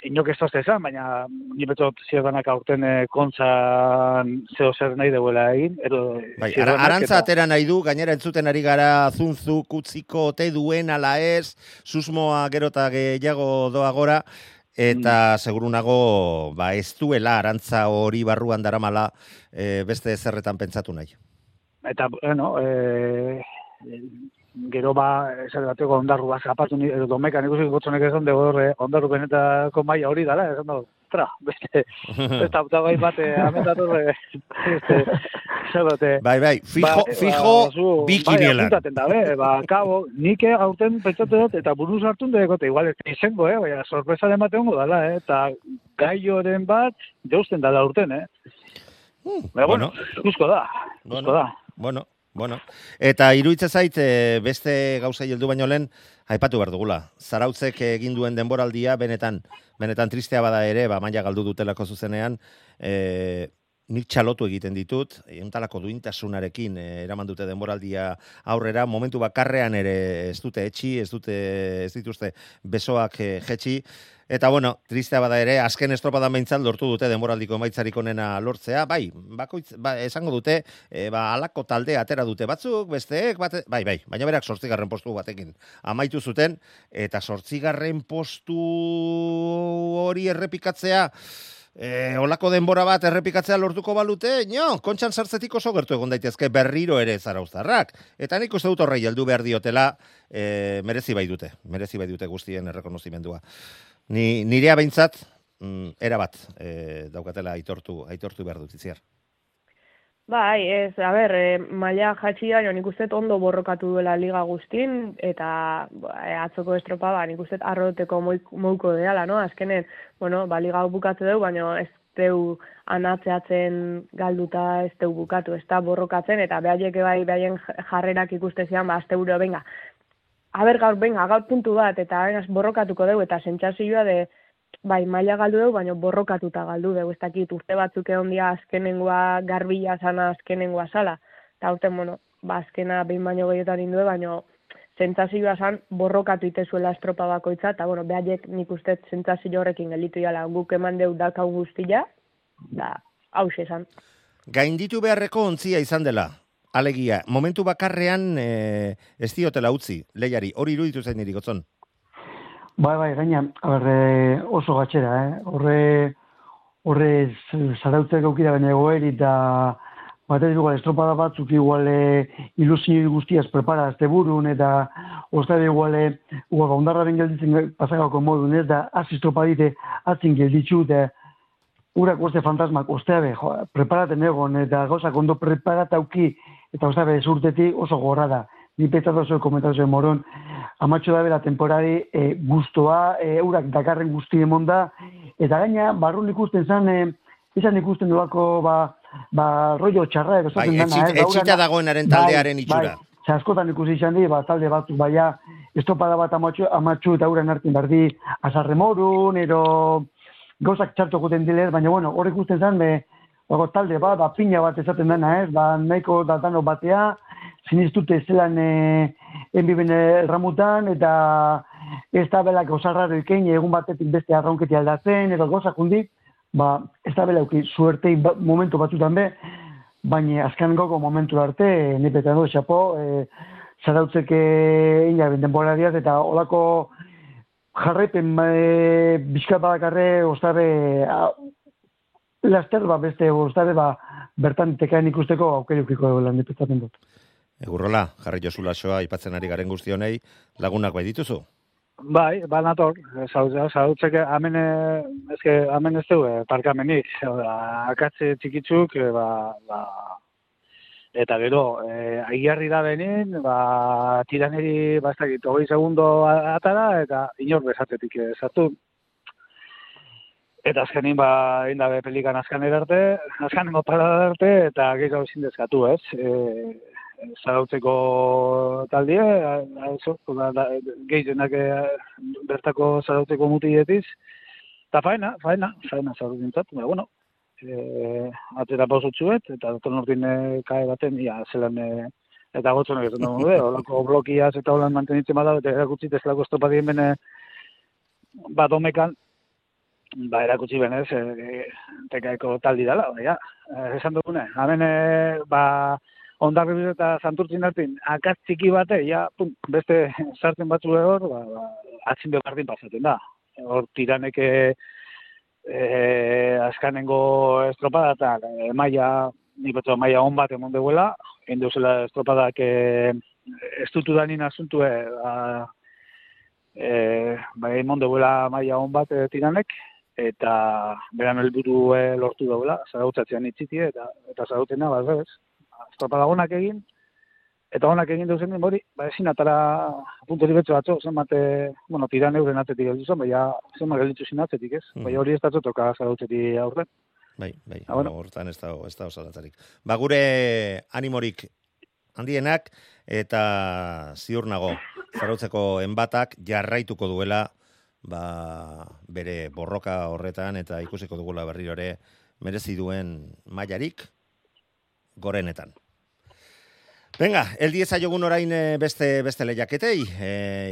inok ez tozte esan, baina ni betzot zierdanak aurten eh, kontzan zeo zer nahi deuela egin. Ero, Bai, ara, arantza eta- atera nahi du, gainera entzuten ari gara zunzu, kutziko, ote duen, ala ez, susmoa gero eta gehiago doa gora, eta segurunago, ba, ez duela arantza hori barruan daramala e, beste zerretan pentsatu nahi. Eta, bueno, e, gero ba, esan bateko ondarru bat zapatu ni, edo domekan ikusi gotzonek esan dugu horre, ondarru benetako maila hori dala, esan dugu, tra, beste, beste hautagai bat, eh, ametatu horre, beste, dute, Bai, bai, fijo, Ba, fijo, ba, zu, bi bai, apuntaten da, be, ba, kabo, nik eh, aurten pentsatu dut, eta buruz hartun dut, eta igual ez izango, eh, baina sorpresa ematen dala, eh, eta gaioren bat, jausten dala urten, eh. Hmm, bueno, bueno, da, Bueno. guzko da. Bueno, bueno. Eta iruitze zait, e, beste gauza heldu baino lehen, aipatu behar dugula. Zarautzek egin duen denboraldia, benetan, benetan tristea bada ere, ba, maila galdu dutelako zuzenean, e, nik txalotu egiten ditut, euntalako duintasunarekin e, eraman dute denboraldia aurrera, momentu bakarrean ere ez dute etxi, ez dute ez dituzte besoak e, jetxi, Eta bueno, tristea bada ere, azken estropadan behintzat lortu dute denboraldiko emaitzarik onena lortzea, bai, bakoitz, ba, esango dute, e, ba, alako talde atera dute. Batzuk, besteek, bate, bai, bai, baina berak sortzigarren postu batekin amaitu zuten, eta sortzigarren postu hori errepikatzea, E, olako denbora bat errepikatzea lortuko balute, nio, kontxan sartzetik oso gertu egon daitezke berriro ere zarauztarrak. Eta nik uste dut horrei heldu behar diotela, e, merezi bai dute, merezi bai dute guztien errekonozimendua. Ni, nirea behintzat, mm, era bat e, daukatela aitortu, aitortu behar dut itziar. Bai, ez, a ber, e, maila jatxi da, nik uste ondo borrokatu duela liga guztin, eta e, atzoko estropa, ba, nik uste arroteko mouko deala, no? Azkenen, bueno, ba, liga hau bukatze dugu, baina ez deu anatzeatzen galduta ez deu bukatu, ez da borrokatzen, eta behaiek bai, behaien jarrerak ikuste ba, azte buro, venga, aber gaur, venga, gaur puntu bat, eta venga, borrokatuko dugu, eta sentsazioa de, bai, maila galdu dugu, baina borrokatuta galdu dugu, ez dakit urte batzuk egon dia azkenengoa garbila sana azkenengoa sala, eta urte, bueno, ba, azkena behin baino gehietan indue, baina sentsazioa san borrokatu itezuela estropa bakoitza, eta bueno, behaiek nik uste sentsazio horrekin gelitu jala, guk eman deu dakau guztia, da, hause esan. Gainditu beharreko ontzia izan dela, alegia, momentu bakarrean e, ez diotela utzi, lehiari, hori iruditu zain niri gotzon. Bai, bai, gaina, ber, eh, oso gatxera, eh? Horre, horre zarautzeko aukera baina egoeri eta Batez igual estropada batzuk igual e, ilusio guztiaz prepara azte burun eta ostare igual e, igual ondarraren gelditzen pasagako modun ez da az estropadite atzin gelditzu eta urak uste fantasmak osteabe jo, preparaten egon eta gauzak ondo preparatauki eta osteabe zurtetik oso gorra da. Ni petatu oso komentazio moron. Amatxo da bera temporari e, guztoa, e, urak dakarren guzti emonda eta gaina barrun ikusten zan e, izan ikusten duako ba, ba rollo txarra edo Bai, zaten dana, etxit- eh, etxita dagoenaren taldearen itxura. Bai, Ze askotan ikusi izan di, ba, talde batzuk baia, estopada bat amatxu, amatxu eta uren hartin berdi, azarremorun, ero gauzak txartu guten dilez, baina bueno, hor ikusten zen, be, bago, talde bat, ba, pina bat esaten dena, ez, ba, nahiko datano batea, sinistute zelan e, enbiben erramutan, eta ez da belak osarraro ikein, egun batetik beste arraunketi aldatzen, edo gauzak hundik, ba, ez da belauki suertei ba, momentu batzutan be, baina azken goko momentu arte, nipetan du, xapo, e, zarautzeke ina denborariaz, eta olako jarraipen e, bizkat badakarre, ostabe, a, laster ba, beste ostabe, ba, bertan tekaen ikusteko aukerukiko lan dut. Egurrola, jarri josu lasoa, ipatzen ari garen guztionei, lagunak bai dituzu? Bai, ba nator, zautzeke, hemen, eh, eske, hemen ez du, eh, parkamenik, akatze txikitzuk, eh, ba, ba, eta gero, eh, aigarri da benin, ba, tiraneri, ba, ez dakit, hogei segundo atara, eta inor bezatetik eh, sartu. Eta azkenin, ba, indabe pelikan azkaner arte, azkanengo parada arte, eta gero ezin dezkatu, ez? E, zarautzeko taldie, da, da, gehienak eh, bertako zarautzeko mutietiz, eta faena, faena, faena zarautintzat, baina, bueno, e, atera pausutxuet, eta dator nortin e, kae baten, ia, zelan, e, eta gotzonak ez dugu, de, olako blokiaz eta holan mantenitzen bada, eta erakutsi testelako estropadien bene, ba, domekan, ba, erakutsi benez, e, tekaeko taldi dela, baina, e, esan dugune, hemen, e, ba, ondarri eta santurtzin hartin, akaz txiki bate, ja, pum, beste sartzen batzu hor, ba, ba, atzin berdin pasaten da. Hor tiraneke e, azkanengo estropada eta e, maia, nik beto maia on bat emon deuela, egin deuzela estropadak e, estutu danin asuntue, ba, e, ba, emon deuela maia on bat e, tiranek, eta beran helburu e, lortu daula, zarautzatzen itzitie, eta, eta zarautena, ba, ez, estropada onak egin, eta onak egin duzen hori, ba, ezin atara punturi betxo batzo, zenbat, bueno, tiran euren atzetik gelditu zen, baina zenbat gelditu zin atzetik, ez? Mhm. Baina hori ez datzo toka zarautzeti aurten. Bai, bai, Ah, bueno. hortan ez da, ez da osalatzarik. Ba, gure animorik handienak eta ziur nago zarautzeko enbatak jarraituko duela ba, bere borroka horretan eta ikusiko dugula berriro ere merezi duen mailarik gorenetan. Venga, el dieza jogun orain eh, beste beste lehiaketei. E,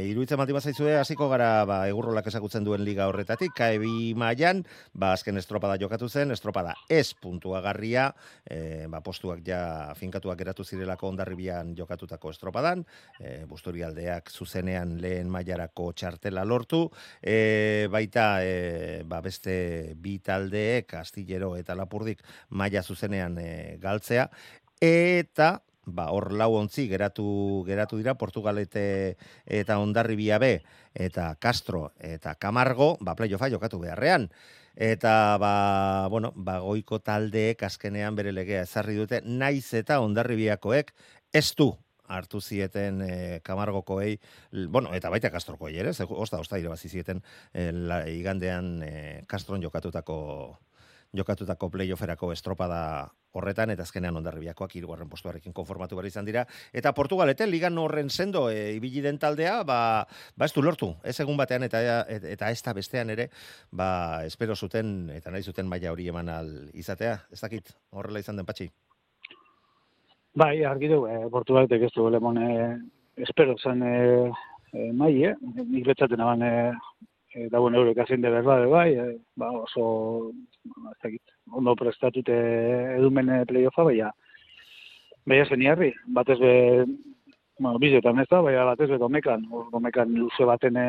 iruditzen baldin bazaizue hasiko gara ba, egurrolak esakutzen duen liga horretatik, KB mailan, ba, azken estropada jokatu zen, estropada ez puntuagarria, e, ba, postuak ja finkatuak geratu zirelako ondarribian jokatutako estropadan, e, busturialdeak zuzenean lehen mailarako txartela lortu, e, baita e, ba, beste bi taldeek, Astillero eta Lapurdik maila zuzenean e, galtzea, eta ba, hor lau ontzi geratu, geratu dira, Portugalete eta Ondarribia B, eta Castro eta Camargo, ba, playoffa jokatu beharrean. Eta, ba, bueno, ba, goiko taldeek azkenean bere legea ezarri dute, naiz eta Ondarribiakoek ez du hartu zieten e, Camargokoei, l- bueno, eta baita Castrokoei ere, osta, osta irabazi zieten e, la, igandean e, Castron jokatutako jokatutako playofferako estropada horretan eta azkenean ondarribiakoak hirugarren postuarekin konformatu behar izan dira eta Portugalete ligan horren sendo e, ibili den taldea ba, ba ez du lortu ez egun batean eta eta ez da bestean ere ba espero zuten eta nahi zuten maila hori eman al izatea ez dakit horrela izan den patxi Bai, argi du, e, Portugaletek ez du lemon e, espero zen e, e, mai, eh? Nik betzaten aban e, e, dauen eurek azien de berba, bai, e, ba, oso, ba, ez dakit, ondo prestatute edumen e, playoffa, baina, baina zen jarri, batez be, bueno, bizetan ez da, baina batez be domekan, hor domekan luze baten e,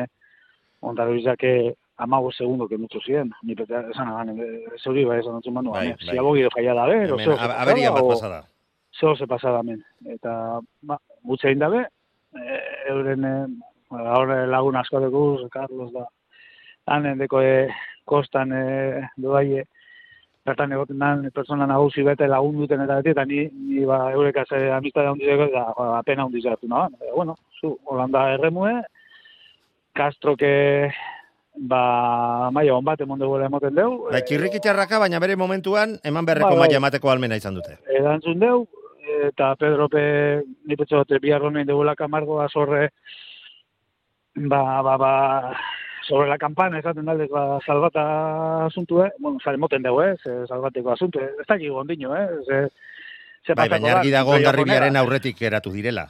ondarrizake amago segundo que mucho ziren, ni peta, esan aban, e, zeuri bai esan dut manu, Bai, bai, si abogi de falla da ber, Hemen, oso, a- aberia bat o- pasada. zeo ze pasada hemen. Eta, ba, gutxe egin dabe, e, euren, e, lagun asko dugu, Carlos da, hanen deko e, kostan e, doaie, bertan egoten dan persona nagusi bete lagun duten eta beti, eta ni, ni ba, eurek az amistade handizeko, eta ba, apena handizatu, no? E, bueno, zu, Holanda erremue, Castro que ba, maia on bat emon dugu emoten deu. Ba, txirrikitxarraka, baina bere momentuan, eman berreko Bai, bai. maila emateko almena izan dute. Erantzun deu, eta Pedro Pe, ni petxo dute, bihar honen degula kamargoa zorre, ba, ba, ba, sobre la campana, esaten dalde, ba, salbata asuntu, eh? Bueno, sal, moten dugu, eh? Ze, salbateko asuntu, eh? Ez dakik gondino, eh? Ze, ze Bai, baina da, argi dago ondarribiaren aurretik eratu direla.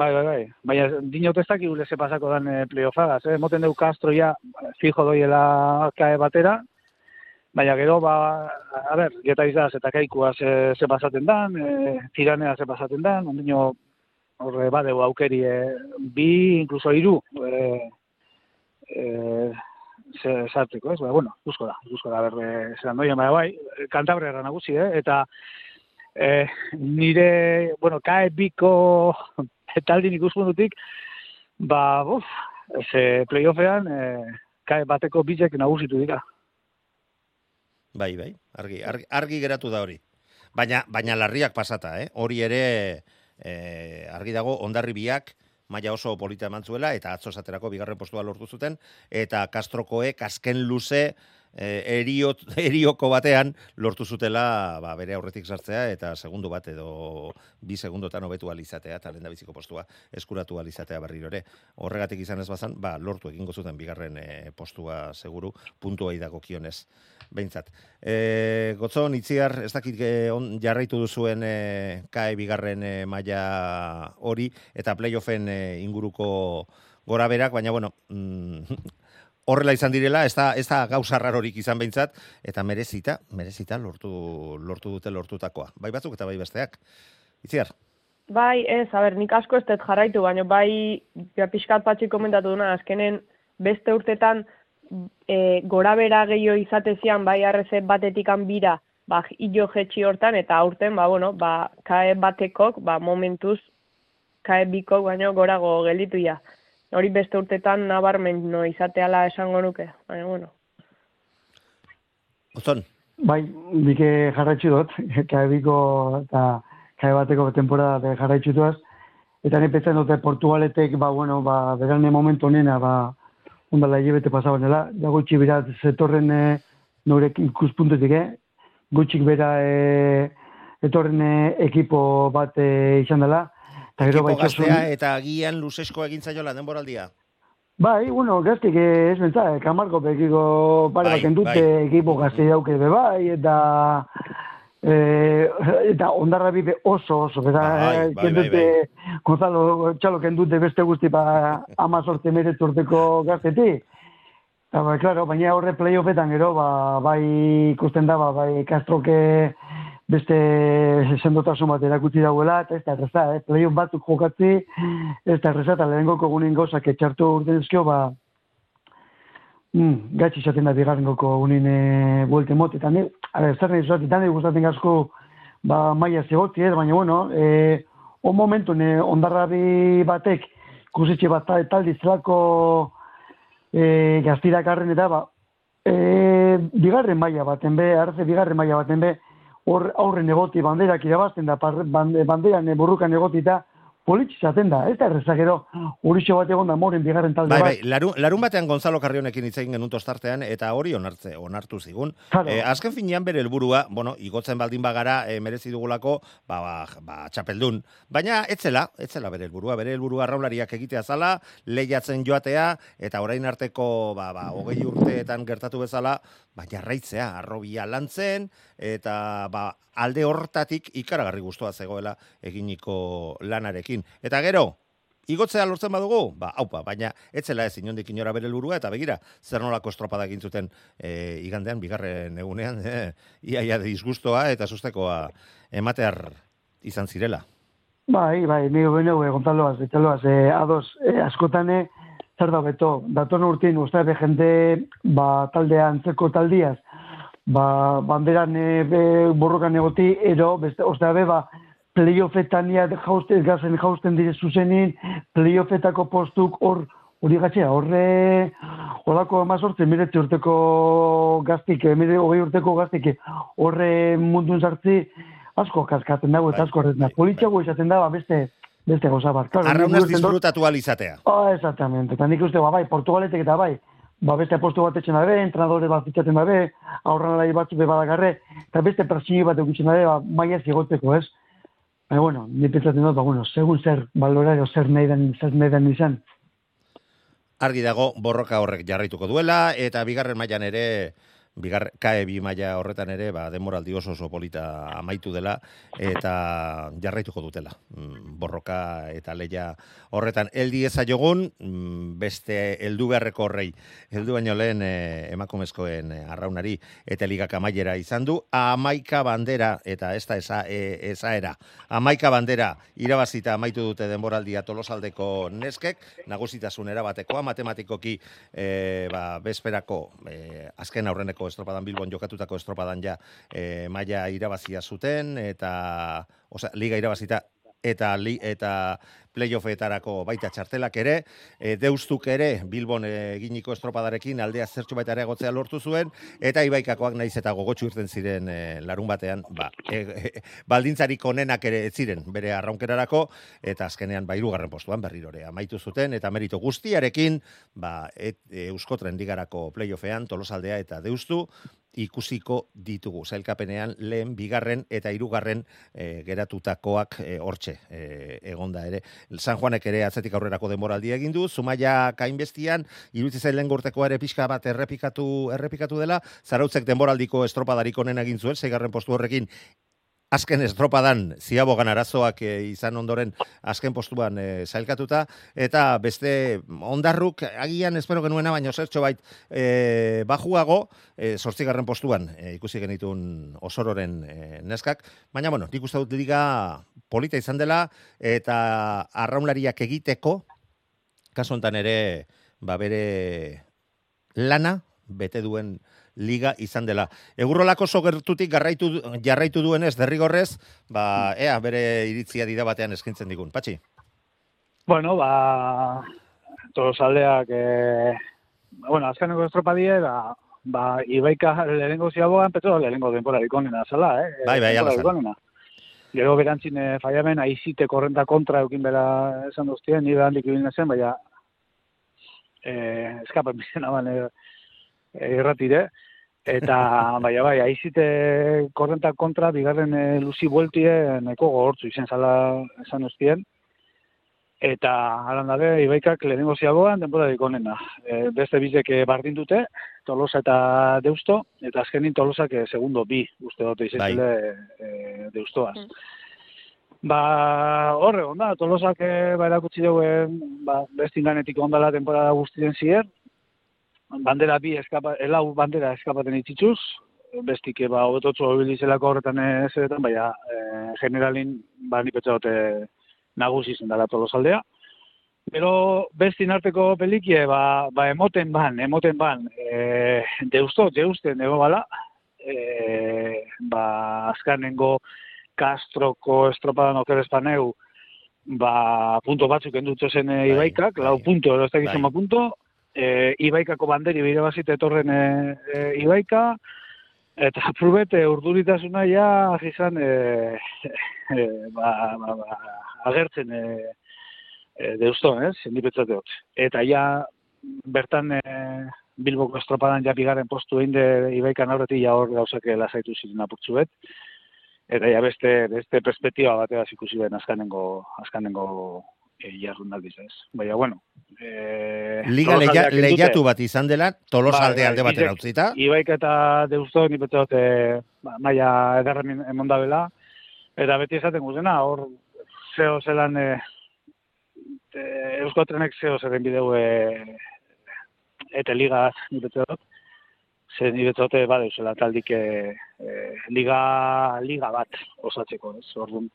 Bai, bai, bai. Baina dinot ez dakik ze pasako dan e, playoffagaz, eh? Moten dugu Castro ja fijo doiela kae batera, baina gero, ba, a ber, geta izaz eta kaikua ze, ze pasaten dan, e, tiranea ze pasaten dan, ondino horre badeu aukeri e, bi, incluso hiru, e, e, ze sartzeko, ez? Ba, bueno, guzko da, guzko da, ber, e, zelan doien, baina bai, kantabrera nagusi, eh? Eta e, nire, bueno, kae biko taldin ikuspuntutik, ba, buf, ze playoffean, e, kae bateko bitek nagusitu dira. Bai, bai, argi, argi, argi geratu da hori. Baina, baina larriak pasata, eh? Hori ere eh, argi dago ondarribiak maila oso polita eman zuela, eta atzo esaterako bigarren postua lortu zuten, eta Castrokoek azken luze eh, eriot, erioko batean lortu zutela ba, bere aurretik sartzea, eta segundu bat edo bi segundotan hobetu alizatea, eta lehen biziko postua eskuratu alizatea berriro ere. Horregatik izan ez bazan, ba, lortu egingo zuten bigarren eh, postua seguru, puntuai dago kionez behintzat. E, gotzon, itziar, ez dakit eh, on, jarraitu duzuen e, kae bigarren e, maila hori, eta playoffen e, inguruko gora berak, baina bueno, mm, horrela izan direla, ez da, ez da gauza rarorik izan behintzat, eta merezita, merezita lortu, lortu dute lortutakoa. Bai batzuk eta bai besteak. Itziar, Bai, ez, a ber, nik asko ez dut jarraitu, baina bai, ja, pixkat patxi komentatu duna, azkenen beste urtetan e, gora bera gehiago izatezian, bai arreze batetikan bira, ba, hilo jetxi hortan, eta aurten, ba, bueno, ba, kae batekok, ba, momentuz, kae bikok, baino gorago gelditu ja. Hori beste urtetan nabarmen no izateala esango nuke, baina, bueno. Ozon, Bai, dike jarraitzu dut, kae biko eta kae bateko temporada de jarraitzu duaz. Eta ni petzen dute Portugaletek, ba, bueno, ba, berane momentu honena, ba, ondala hilabete pasaba nela, da gutxi bera zetorren e, nore ikuspuntutik, eh? gutxik bera e, etorren e, ekipo bat e, izan dela. Ekipo gaztea eta agian luzesko egin zaiola denboraldia. Bai, bueno, gaztik ez bentsa, kamarko pekiko pare Bai, bat kendute bai. ekipo gazte dauke be bai, eta e, eta ondarra bibe oso oso, eta Bai, bai, bai, kendute, Gonzalo Txalo kendute beste guzti ba ama sorte meretz urteko gazteti. Eta, bai, claro, baina horre playoffetan gero, ba, bai ikusten da, ba, bai Castroke beste sendotasun bat erakutsi dauela, eta ez da erreza, eh? playoff batzuk jokatzi, ez da erreza, eta lehenengoko gunin gauzak etxartu urten ezkio, ba, mm, gatsi izaten da bigarrengoko gunin e, buelte mot, eta ni, a ber, zer nahi zuat, eta nahi gustatzen gazko, ba, maia zegotzi, ez, baina, bueno, e, on momentu, ne, ondarrabi batek, kusitxe bat ta- taldi zelako e, gaztirakarren eta, ba, e, bigarren maila baten be, arze bigarren maila baten be, hor aurren egoti banderak irabazten da, banderan e, burrukan egoti eta politxe izaten da, ez da erreza gero, urixo bat egon da moren bigarren talde Bai, bat. bai, larun, larun batean Gonzalo Carrionekin hitz egin genuen tostartean, eta hori onartze, onartu zigun. Claro. Eh, azken finean bere helburua, bueno, igotzen baldin bagara eh, merezi dugulako, ba, ba, ba, txapeldun. Baina, etzela, etzela bere helburua, bere helburua raulariak egitea zala, lehiatzen joatea, eta orain arteko, ba, ba, hogei urteetan gertatu bezala, ba, jarraitzea, arrobia lantzen, eta, ba, alde hortatik ikaragarri gustoa zegoela eginiko lanarekin. Eta gero, Igotzea lortzen badugu, ba, haupa, baina etzela ez inondik inora bere helburua eta begira, zer nolako estropada egin zuten e, igandean, bigarren egunean, e, iaia disgustoa eta sustekoa ematear izan zirela. Bai, bai, ni beno, e, Gonzaloaz, etxaloaz, e, ados, e, askotan, e, zer da beto, datorn urtin, uste be jende, ba, taldean, zeko taldiaz, ba, banderan e, be, borrokan egoti, ero, beste, uste be, ba, playoffetan ja jausten, gazen jausten dire zuzenin, playoffetako postuk hor, hori gatzea, horre, horako amazortzen, miretzi urteko gaztik, mire hogei urteko gaztik, horre mundun zartzi, asko kaskatzen dago, eta Bai, asko horretzen da. bai, Politxago izaten da, ba, beste, beste goza bat. Claro, Arraunaz disfrutatu alizatea. Ah, exactamente. Eta nik uste, ba, bai, Portugaletek eta bai, ba, beste postu bat etxen dabe, entrenadore bat fitxaten dabe, aurran alai batzu be badagarre, eta beste persini bat eukitzen dabe, ba, maia zigoteko, ez? Baina, bueno, ni pentsatzen dut, ba, bueno, segun zer balorario, zer nahi den, zer nahi den izan. Argi dago borroka horrek jarraituko duela eta bigarren mailan ere bigar kae bi maila horretan ere ba denboraldi oso oso polita amaitu dela eta jarraituko dutela. Mm, Borroka eta leia horretan heldi ezaiogun mm, beste heldu beharreko horrei. Heldu baino lehen eh, emakumezkoen eh, arraunari eta ligak amaiera izan du. Amaika bandera eta ez da esa, e, esaera. Amaika bandera irabazita amaitu dute denboraldia tolosaldeko neskek, nagusitasun erabatekoa, matematikoki e, ba, bezperako e, azken aurreneko estropadan Bilbon jokatutako estropadan ja e, maila irabazia zuten eta osea, liga irabazita eta li, eta playoffetarako baita txartelak ere, e, deustuk ere Bilbon eginiko estropadarekin aldea zertxo baita ere egotzea lortu zuen, eta ibaikakoak naiz eta gogotxu irten ziren e, larun batean, ba, e, e, baldintzarik onenak ere ez ziren bere arraunkerarako, eta azkenean ba, hirugarren postuan berrirore amaitu zuten, eta merito guztiarekin, ba, et, e, Euskotren ligarako playoffean, tolosaldea eta deustu, ikusiko ditugu. Zailkapenean lehen, bigarren eta hirugarren e, geratutakoak e, hortxe e, egonda ere. San Juanek ere atzetik aurrerako denboraldi egin du, Zumaia kainbestian, irutzi zail lehen gortekoa ere pixka bat errepikatu, errepikatu dela, zarautzek denboraldiko estropadarik onen egin zuen, zeigarren postu horrekin azken estropadan ziabogan arazoak e, izan ondoren azken postuan e, zailkatuta, eta beste ondarruk agian espero genuena, baina zertxo bait e, bajuago, e, sortzigarren postuan e, ikusi genitun osororen e, neskak, baina bueno, nik uste dut liga polita izan dela, eta arraunlariak egiteko, kasu honetan ere, ba bere lana, bete duen liga izan dela. Egurrolako oso gertutik garraitu, jarraitu duenez derrigorrez, ba, ea bere iritzia dida batean eskintzen digun. Patxi? Bueno, ba, tolosaldeak, e, bueno, azkeneko estropadie, ba, ba, Ibaika lehenengo ziaboan, petro lehenengo denporarik onena zala, eh? Bai, bai, ala. Gero berantzin e, faiamen, aizite korrenta kontra eukin bera esan duztien, nire handik ibilina zen, baina e, eskapen bizena ban e, irratire. Eta, baina bai, aizite korrenta kontra, bigarren e, luzi bueltie, neko gogortzu izen zala esan duztien. Eta alan dabe, Ibaikak lehenengo ziagoan denborarik onena. E, beste bizek bardin dute, Tolosa eta Deusto, eta azkenin Tolosak e, segundo bi, uste dute izan Bai. e, Deustoaz. Ba, horre, onda, Tolosak e, ba, erakutsi dugu, ba, beste indanetik ondala temporada guztien ziren, bandera bi eskapa, elau bandera eskapaten itxitzuz, bestik, e, ba, hobetotzu hobilizelako horretan ez eretan, baina e, generalin, ba, ni petza dute nagusi zen dela tolosaldea. Pero bestin arteko pelikie, ba, ba emoten ban, emoten ban, e, deusto, deusten ego bala, e, ba, azkanengo Castroko estropadan okeres paneu, ba, punto batzuk endutzo zen e, Bai, Ibaikak, bai. lau punto, edo ez da Bai. punto, e, Ibaikako banderi bire bazite etorren e, e, Ibaika, eta prubete urduritasuna ja izan e, e, ba, ba, ba, agertzen e, e, deusto, ez, zendipetzate dut. Eta ja bertan e, Bilboko estropadan ja bigarren postu egin de Ibaikan aurretik ja hor gauzak lasaitu ziren apurtzu bet. Eta ja beste, beste perspektiba bateaz ikusi den azkanengo, azkanengo e, jardunaldiz, ez. Baina, bueno. E, Liga leia, lehiatu bat izan dela, tolosalde bai, alde batera utzita. Ibaik eta Deusto ni bete dute ba, maia ederren emondabela. Eta beti esaten guzena, hor zeo zelan e, e, Eusko Trenek zeo zeren bideu e, eta liga ni bete dut. Ze ni bete dute bade zela taldik e, e, liga, liga bat osatzeko, ez? Orduan,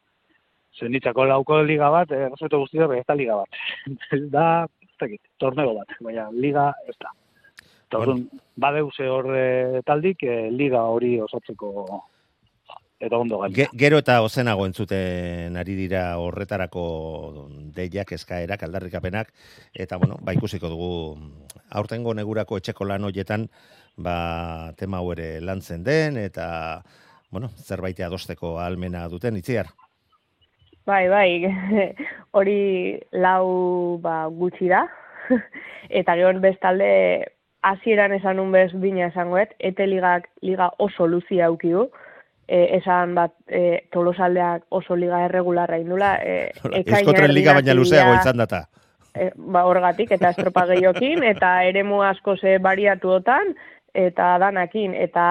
zen ditzako lauko liga bat, e, resuelto guztia, baina ez da liga bat. Ez da, ez dakit, torneo bat, baina liga ez da. Eta orduan, badeu ze hor e, taldik, e, liga hori osatzeko eta ondo gaina. Ge, gero eta ozenago entzuten ari dira horretarako deiak, eskaerak, aldarrikapenak, eta bueno, ba ikusiko dugu aurtengo negurako etxeko lan hoietan, ba tema hau ere lantzen den, eta bueno, zerbait adosteko almena duten, itziar. Bai, bai, hori lau ba, gutxi da, eta gero bestalde hasieran esan un bez bina esangoet, ete ligak liga oso luzia auki du, e, esan bat e, tolosaldeak oso liga erregularra indula. E, Euskotren liga baina luzeago izan data. E, ba, horgatik, eta estropa gehiokin, eta eremu asko ze bariatu otan, eta danakin, eta,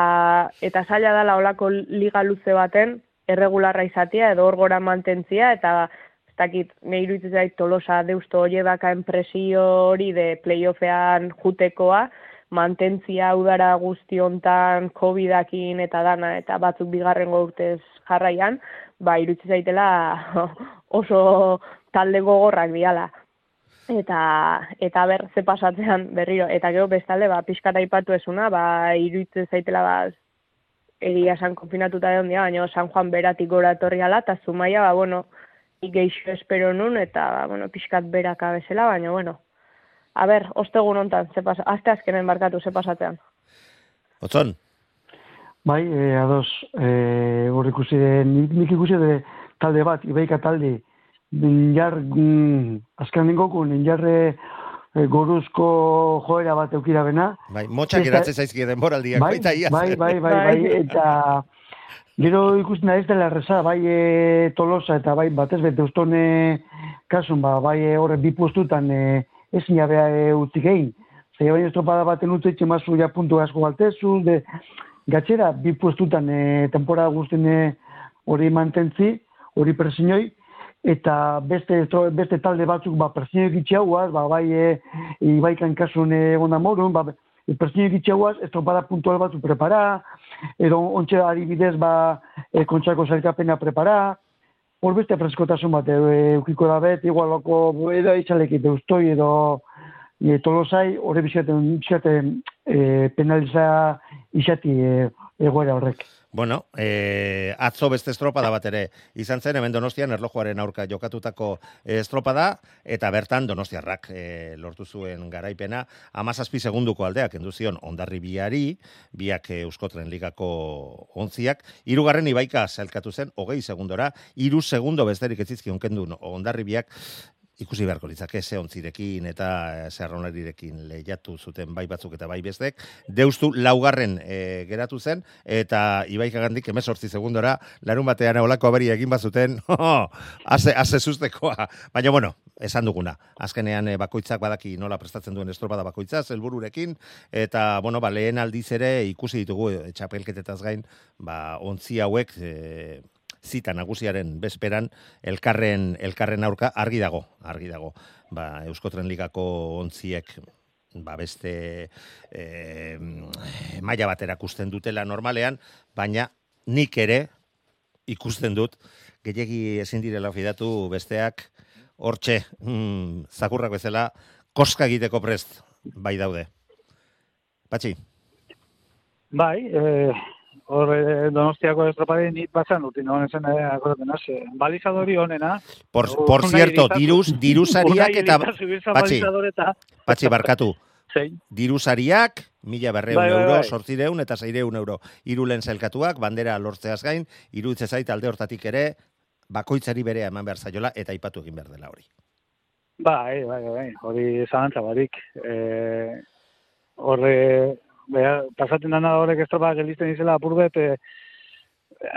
eta zaila dala olako liga luze baten, erregularra izatea, edo hor gora mantentzia, eta ez dakit, nahi iruditzen zait tolosa deusto hori baka enpresio hori de playoffean jutekoa, mantentzia udara guzti hontan COVIDakin eta dana eta batzuk bigarrengo urtez jarraian, ba irutzi zaitela oso talde gogorrak diala. Eta eta ber ze pasatzean berriro eta gero bestalde ba pizkata aipatu esuna, ba irutzi zaitela ba egia san konfinatuta egon dia, baina San Juan beratik gora etorri ala ta Zumaia ba bueno, igeixo espero nun eta ba bueno, pizkat beraka bezala, baina bueno, A ber, ostegun hontan, ze pasa, azte azkenen barkatu, ze pasatean. Otzon? Bai, e, ados, e, hor ikusi de, nik, nik ikusi de talde bat, ibeika talde, ninjar, mm, azken ningoku, ninjarre goruzko joera bat eukira bena. Bai, motxak iratze zaizki denboraldiak, bai, baita iaz. Bai, bai, bai, bai, eta gero ikusten da ez dela erreza, bai e, tolosa eta bai batez bete ustone kasun, ba, bai e, horre bi postutan e, ezin jabea e, utzik egin. Zer baina estropada baten utzi mazu ja puntu asko galtezu, de, gatxera, bi puestutan e, temporada guztien e, hori mantentzi, hori presinoi, eta beste, beste talde batzuk ba, presinoi gitxauaz, ba, bai e, ibaikan kasun egon da morun, ba, presinoi gitxauaz, estropada puntual batzu prepara, edo ontsa adibidez ba, e, kontxako zailkapena prepara, hor beste freskotasun bat e, eukiko da bet, igual loko, edo itxalekit eustoi edo e, tolosai, horre bizaten, bizaten e, penaliza izati e, egoera horrek. Bueno, eh, atzo beste estropada bat ere izan zen, hemen donostian erlojuaren aurka jokatutako estropada, eta bertan donostiarrak eh, lortu zuen garaipena, amazazpi segunduko aldeak enduzion ondarri biari, biak eh, Euskotren ligako onziak, irugarren ibaika zelkatu zen, hogei segundora, iru segundo besterik etzizkion kendu ondarri biak, ikusi beharko litzake ze ontzirekin eta zerronarirekin lehiatu zuten bai batzuk eta bai bestek, deustu laugarren e, geratu zen, eta Ibaik Agandik emesortzi segundora, larun batean eolako abari egin bazuten, haze, haze sustekoa. Baina, bueno, esan duguna, azkenean e, bakoitzak badaki nola prestatzen duen estropada bakoitza, zelbururekin, eta, bueno, ba, lehen aldiz ere ikusi ditugu e, txapelketetaz gain, ba, ontzi hauek, e, zita nagusiaren bezperan elkarren elkarren aurka argi dago, argi dago. Ba, Euskotren Ligako ontziek ba beste e, maila batera ikusten dutela normalean, baina nik ere ikusten dut gehiegi ezin direla fidatu besteak hortxe mm, zakurrak bezala koska egiteko prest bai daude. Patxi. Bai, eh, hor eh, donostiako estropadi ni pasan dut, no esen eh, akordaten hasi. Balizadori honena. Por, por cierto, diruz, diruzariak eta... Patxi, patxi, barkatu. Zein. Diruzariak, mila berreun Bai, bai, euro, bai. sortzireun eta zeireun euro. Irulen zailkatuak, bandera lortzeaz gain, iruditze zait alde hortatik ere, bakoitzari berea eman behar zaiola eta aipatu egin behar dela hori. Bai, bai, bai, hori zalantza barik. Eh, horre, bea, pasatzen dana horrek estropa gelizten izela apurbet, eh,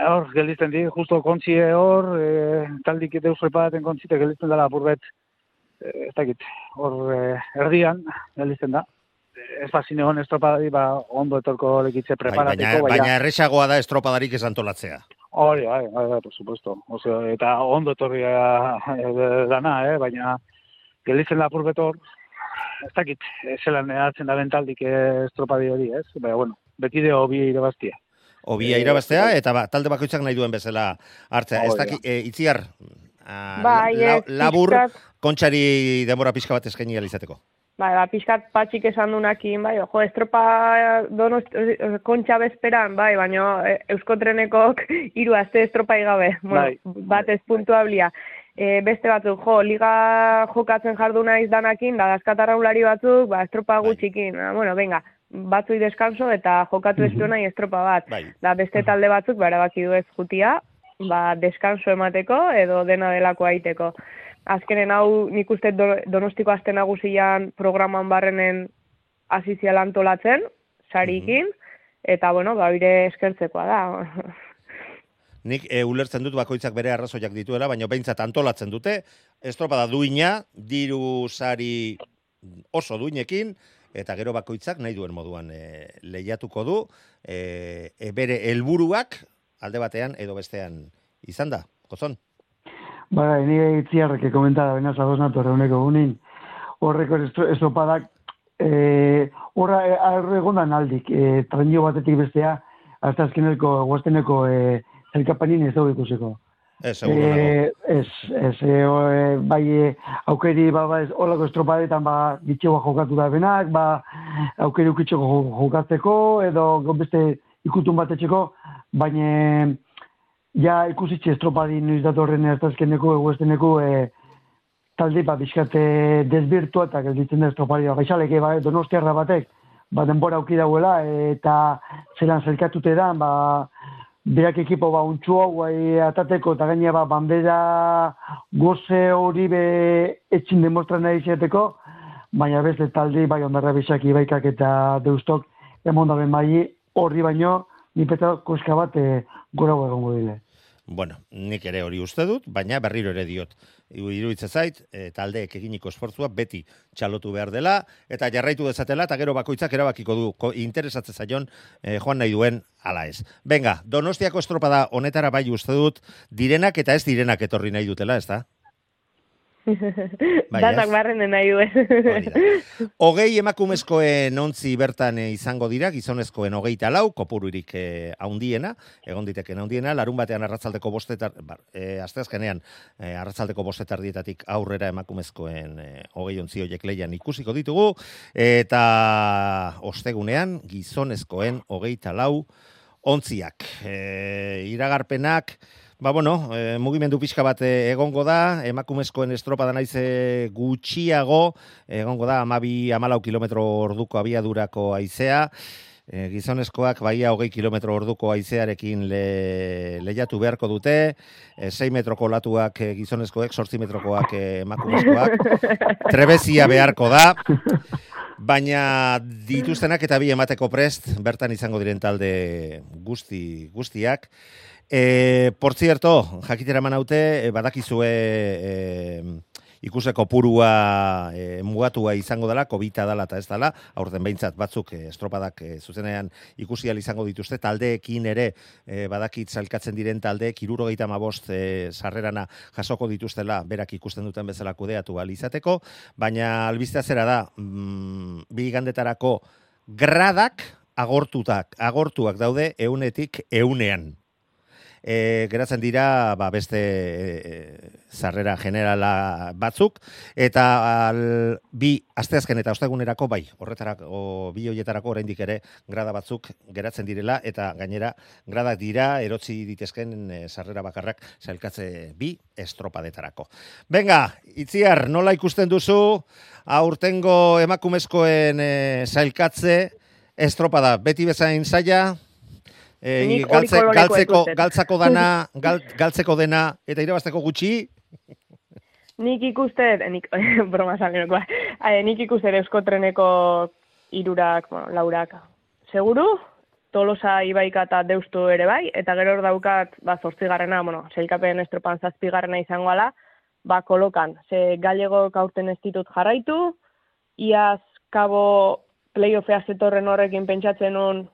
hor gelizten di, justo kontzie hor, eh, taldik deus reparaten kontzite gelizten dela apurbet, eh, ez dakit, hor eh, erdian gelizten da. Ez bazine hon estropadari, ba, ondo etorko lekitze preparateko, baina, baina erresagoa da estropadarik ez antolatzea. Hori, bai, bai, bai, por supuesto. Osea, eta ondo etorri eh, dana, eh, baina gelitzen lapur betor, ez dakit, eh, zelan edatzen da bentaldik eh, estropadi hori, ez? Baina, bueno, beti de hobi irabaztia. Obia Eh, irabaztea eta ba, talde bakoitzak nahi duen bezala hartzea. Ez Hori da. daki, e, itziar, ah, Bai, la- ez, labur, pixkat- kontxari denbora pixka bat eskaini izateko. bai, ba, pixkat patxik esan dunakin, bai, jo, estropa donost, eh, kontxa bezperan, bai, baina eh, euskotrenekok hiru aste estropai gabe, bueno, Bai. bat ez puntuablia. E, beste batzuk, jo, liga jokatzen jardu naiz danakin, da dazkatarraulari batzuk, ba, estropa Bai. gutxikin, ah, bueno, venga, batzui deskanso eta jokatu ez nahi estropa bat. Bai. Da beste talde batzuk, ba, erabaki du ez jutia, ba, deskanso emateko edo dena delako aiteko. Azkenen hau nik uste do- donostiko aste nagusian programan barrenen hasiziala antolatzen, sarikin, eta bueno, ba, bire eskertzekoa da. Nik e, ulertzen dut bakoitzak bere arrazoiak dituela, baina behintzat antolatzen dute, estropada duina, diru sari oso duinekin, eta gero bakoitzak nahi duen moduan e, lehiatuko du, e, e, bere helburuak alde batean edo bestean izan da, gozon? Bai, nire itziarrek komentara, bena zadoz nator eguneko gunin, horreko estro- estropadak, e, horra e, arre egondan aldik, e, trenio batetik bestea, hasta azkeneko, guazteneko e, zelkapanin ez dugu ikusiko. Ez. Eh, ez, ez, e, o, e, bai, e, aukeri, ba, ba, ez, olako estropadetan, ba, gitxegoa jokatu da benak, ba, aukeri ukitxeko jo- jokatzeko, edo beste ikutun bat etxeko, baina, ja ikusitxe estropadi noiz datorren azkeneko, eguesteneko, e, talde, ba, bizkate desbirtua eta gelditzen da estropadi, ba, baixaleke, ba, donostiarra batek, ba, denbora auki dauela, eta zelan zelkatute da, ba, berak ekipo ba untxua guai atateko eta gaina ba bandera goze hori be etxin demostra nahi izateko, baina beste taldi bai ondarra bisaki baikak eta deustok emon daben bai horri baino ni peta koska bat e, gora egongo dile. Bueno, nik ere hori uste dut, baina berriro ere diot. Iruditzen zait, e, taldeek eginiko esfortzua beti txalotu behar dela, eta jarraitu dezatela, eta gero bakoitzak erabakiko du, interesatzen zaion, e, joan nahi duen, ala ez. Venga, donostiako estropada honetara bai uste dut, direnak eta ez direnak etorri nahi dutela, ez da? Bai, Danak barrenen nahi duen. Da. Hogei emakumezkoen ontzi bertan eh, izango dira, gizonezkoen hogeita lau, kopururik eh, haundiena, egon diteken haundiena, larun batean arratzaldeko bostetar, bar, eh, asteazkenean eh, arratzaldeko bostetardietatik aurrera emakumezkoen eh, hogei ontzi hoiek leian ikusiko ditugu, eta ostegunean gizonezkoen hogeita lau ontziak. Eh, iragarpenak, Ba, bueno, e, mugimendu pixka bat eh, egongo da, emakumezkoen estropada naiz eh, gutxiago, egongo da, amabi, amalau kilometro orduko abiadurako aizea, e, gizonezkoak baia hogei kilometro orduko aizearekin le, lehiatu beharko dute, e, 6 metroko latuak e, gizonezkoek, sortzi metrokoak e, emakumezkoak, trebezia beharko da, baina dituztenak eta bi emateko prest, bertan izango diren talde guzti, guztiak, E, por cierto, jakitera eman haute, e, badakizue e, ikuseko purua e, mugatua izango dela, kobita dela eta ez dela, aurten behintzat batzuk e, estropadak e, zuzenean ikusi izango dituzte, taldeekin ere e, badakit zailkatzen diren talde, kirurogeita mabost e, sarrerana jasoko dituztela, berak ikusten duten bezala kudeatu izateko, baina albistea zera da, mm, bi igandetarako gradak agortutak, agortuak daude eunetik eunean e, geratzen dira ba, beste e, zarrera generala batzuk, eta al, bi asteazken eta ostegunerako bai, horretarako, bi hoietarako oraindik ere grada batzuk geratzen direla, eta gainera gradak dira erotzi ditezken e, sarrera bakarrak zailkatze bi estropadetarako. Venga, itziar, nola ikusten duzu, aurtengo emakumezkoen e, zailkatze, estropada, beti bezain zaila, E, galtze, galtzeko, galtzako dana, gal, galtzeko dena, eta irabazteko gutxi, Nik ikusten, nik, broma salenekoa, eh, nik ikusten euskotreneko irurak, bueno, laurak. Seguru, Tolosa ibaika eta deustu ere bai, eta gero hor daukat, ba, zortzigarrena, bueno, seilkapen estropan zazpigarrena izango ala, ba, kolokan. Ze galego aurten ez ditut jarraitu, iaz kabo playoffea zetorren horrekin pentsatzen nun,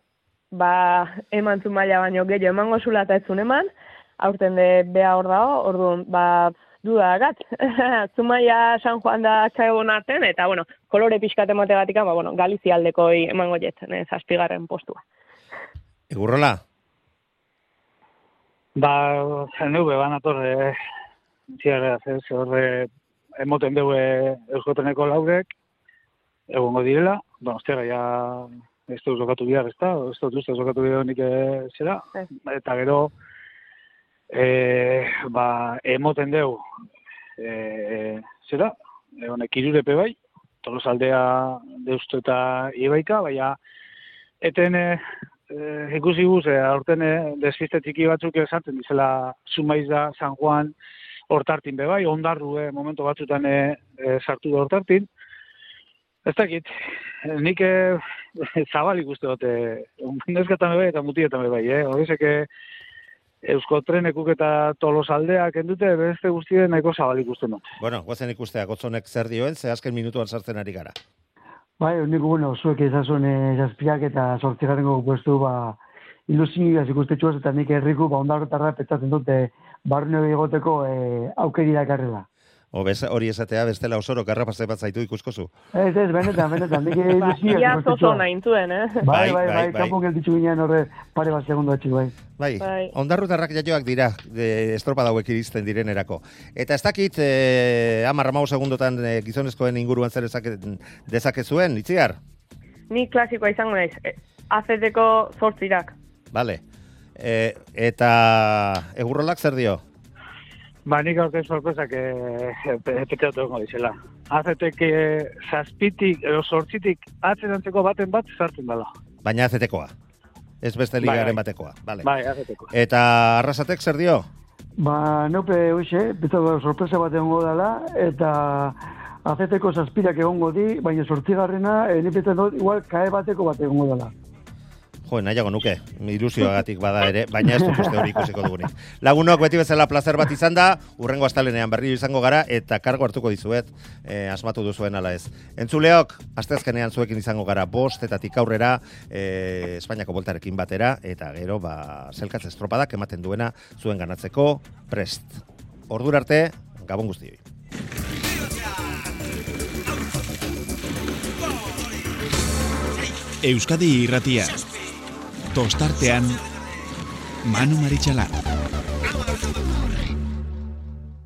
ba, eman zu maila baino gehiago emango zula eta ez eman, aurten de bea hor dago, orduan, ba, duda gat. Zumaia San Juan da txagon arten, eta, bueno, kolore pixkat emategatik, ba, bueno, Galizia aldeko emango jetzen, ez, zazpigarren postua. egurrola, Ba, zeneu beban atorre, ziarra, ez, horre, emoten dugu euskoteneko laurek, egongo direla, donostiara ja ez dut jokatu bihar, ez da, ez dut uste jokatu bihar nik eh, zera, Ez. eta gero, e, ba, emoten deu, e, zera, e, honek irurepe bai, tolosaldea deustu eta ibaika, baina, eten e, e, ikusi guz, e, aurten e, despiste txiki batzuk esaten dizela Zumaiz da, San Juan, hortartin be bai, ondarru e, momentu batzutan e, e, sartu da hortartin. Ez dakit, nik e, zabalik uste dute, neskatan be bai eta mutietan bai, eh? Horrezek Eusko Trenekuk eta Tolosaldeak endute, beste guztien nahiko zabalik uste dut. Bueno, guazen ikustea, gotzonek zer dioen, ze azken minutuan sartzen ari gara. Bai, nik bueno, zuek izazun e, jazpiak eta sortzigarrengo puestu, ba, ilusioaz ikustetxuaz eta nik herriku, ba, ondarrotarra petzatzen dute barne egoteko e, aukeri dakarrela. O bez, hori esatea, bestela osoro garrapazte bat zaitu ikuskozu. Ez, ez, benetan, benetan, nik Ba, ilusioaz ia zozo ikustetxuaz. nahintuen, eh? Bai, Bai, bai, bai, bai, bai. kanpon gelditzu ginen horre pare bat segundu atxik, bai. Bai, Bai. ondarrutarrak jaioak dira, de, estropa dauek iristen direnerako. Eta ez dakit, eh, amar amau segundotan eh, gizonezkoen inguruan zer ezake, dezakezuen, itziar? Ni klasikoa izango naiz. E, AZT-ko zortzirak. Vale. E, eta egurrolak zer dio? Ba, nik aurten sorpresak e, petxatu egongo dizela. Azetek e, zazpitik, edo sortzitik atzerantzeko baten bat sartzen dela. Baina azetekoa. Ez beste Bai, ligaren bai. batekoa. Vale. Bai, azeteko. Eta arrasatek zer dio? Ba, neupe, hoxe, beto sorpresa bat egongo dela, eta azeteko zazpirak egongo di, baina sortzigarrena, e, nik betzen dut, igual, kae bateko bat egongo dela. Jo, nahiago nuke, ilusioagatik bada ere, baina ez dut hori ikusiko dugunik. Lagunok beti bezala placer bat izan da, urrengo astalenean berriro izango gara, eta kargo hartuko dizuet, eh, asmatu duzuen ala ez. Entzuleok, asteazkenean zuekin izango gara, bostetatik aurrera, eh, Espainiako boltarekin batera, eta gero, ba, zelkatz estropadak ematen duena zuen ganatzeko prest. Ordura arte, gabon guztioi. Euskadi irratia tostartean Manu Maritxalar. Manu Maritxalar.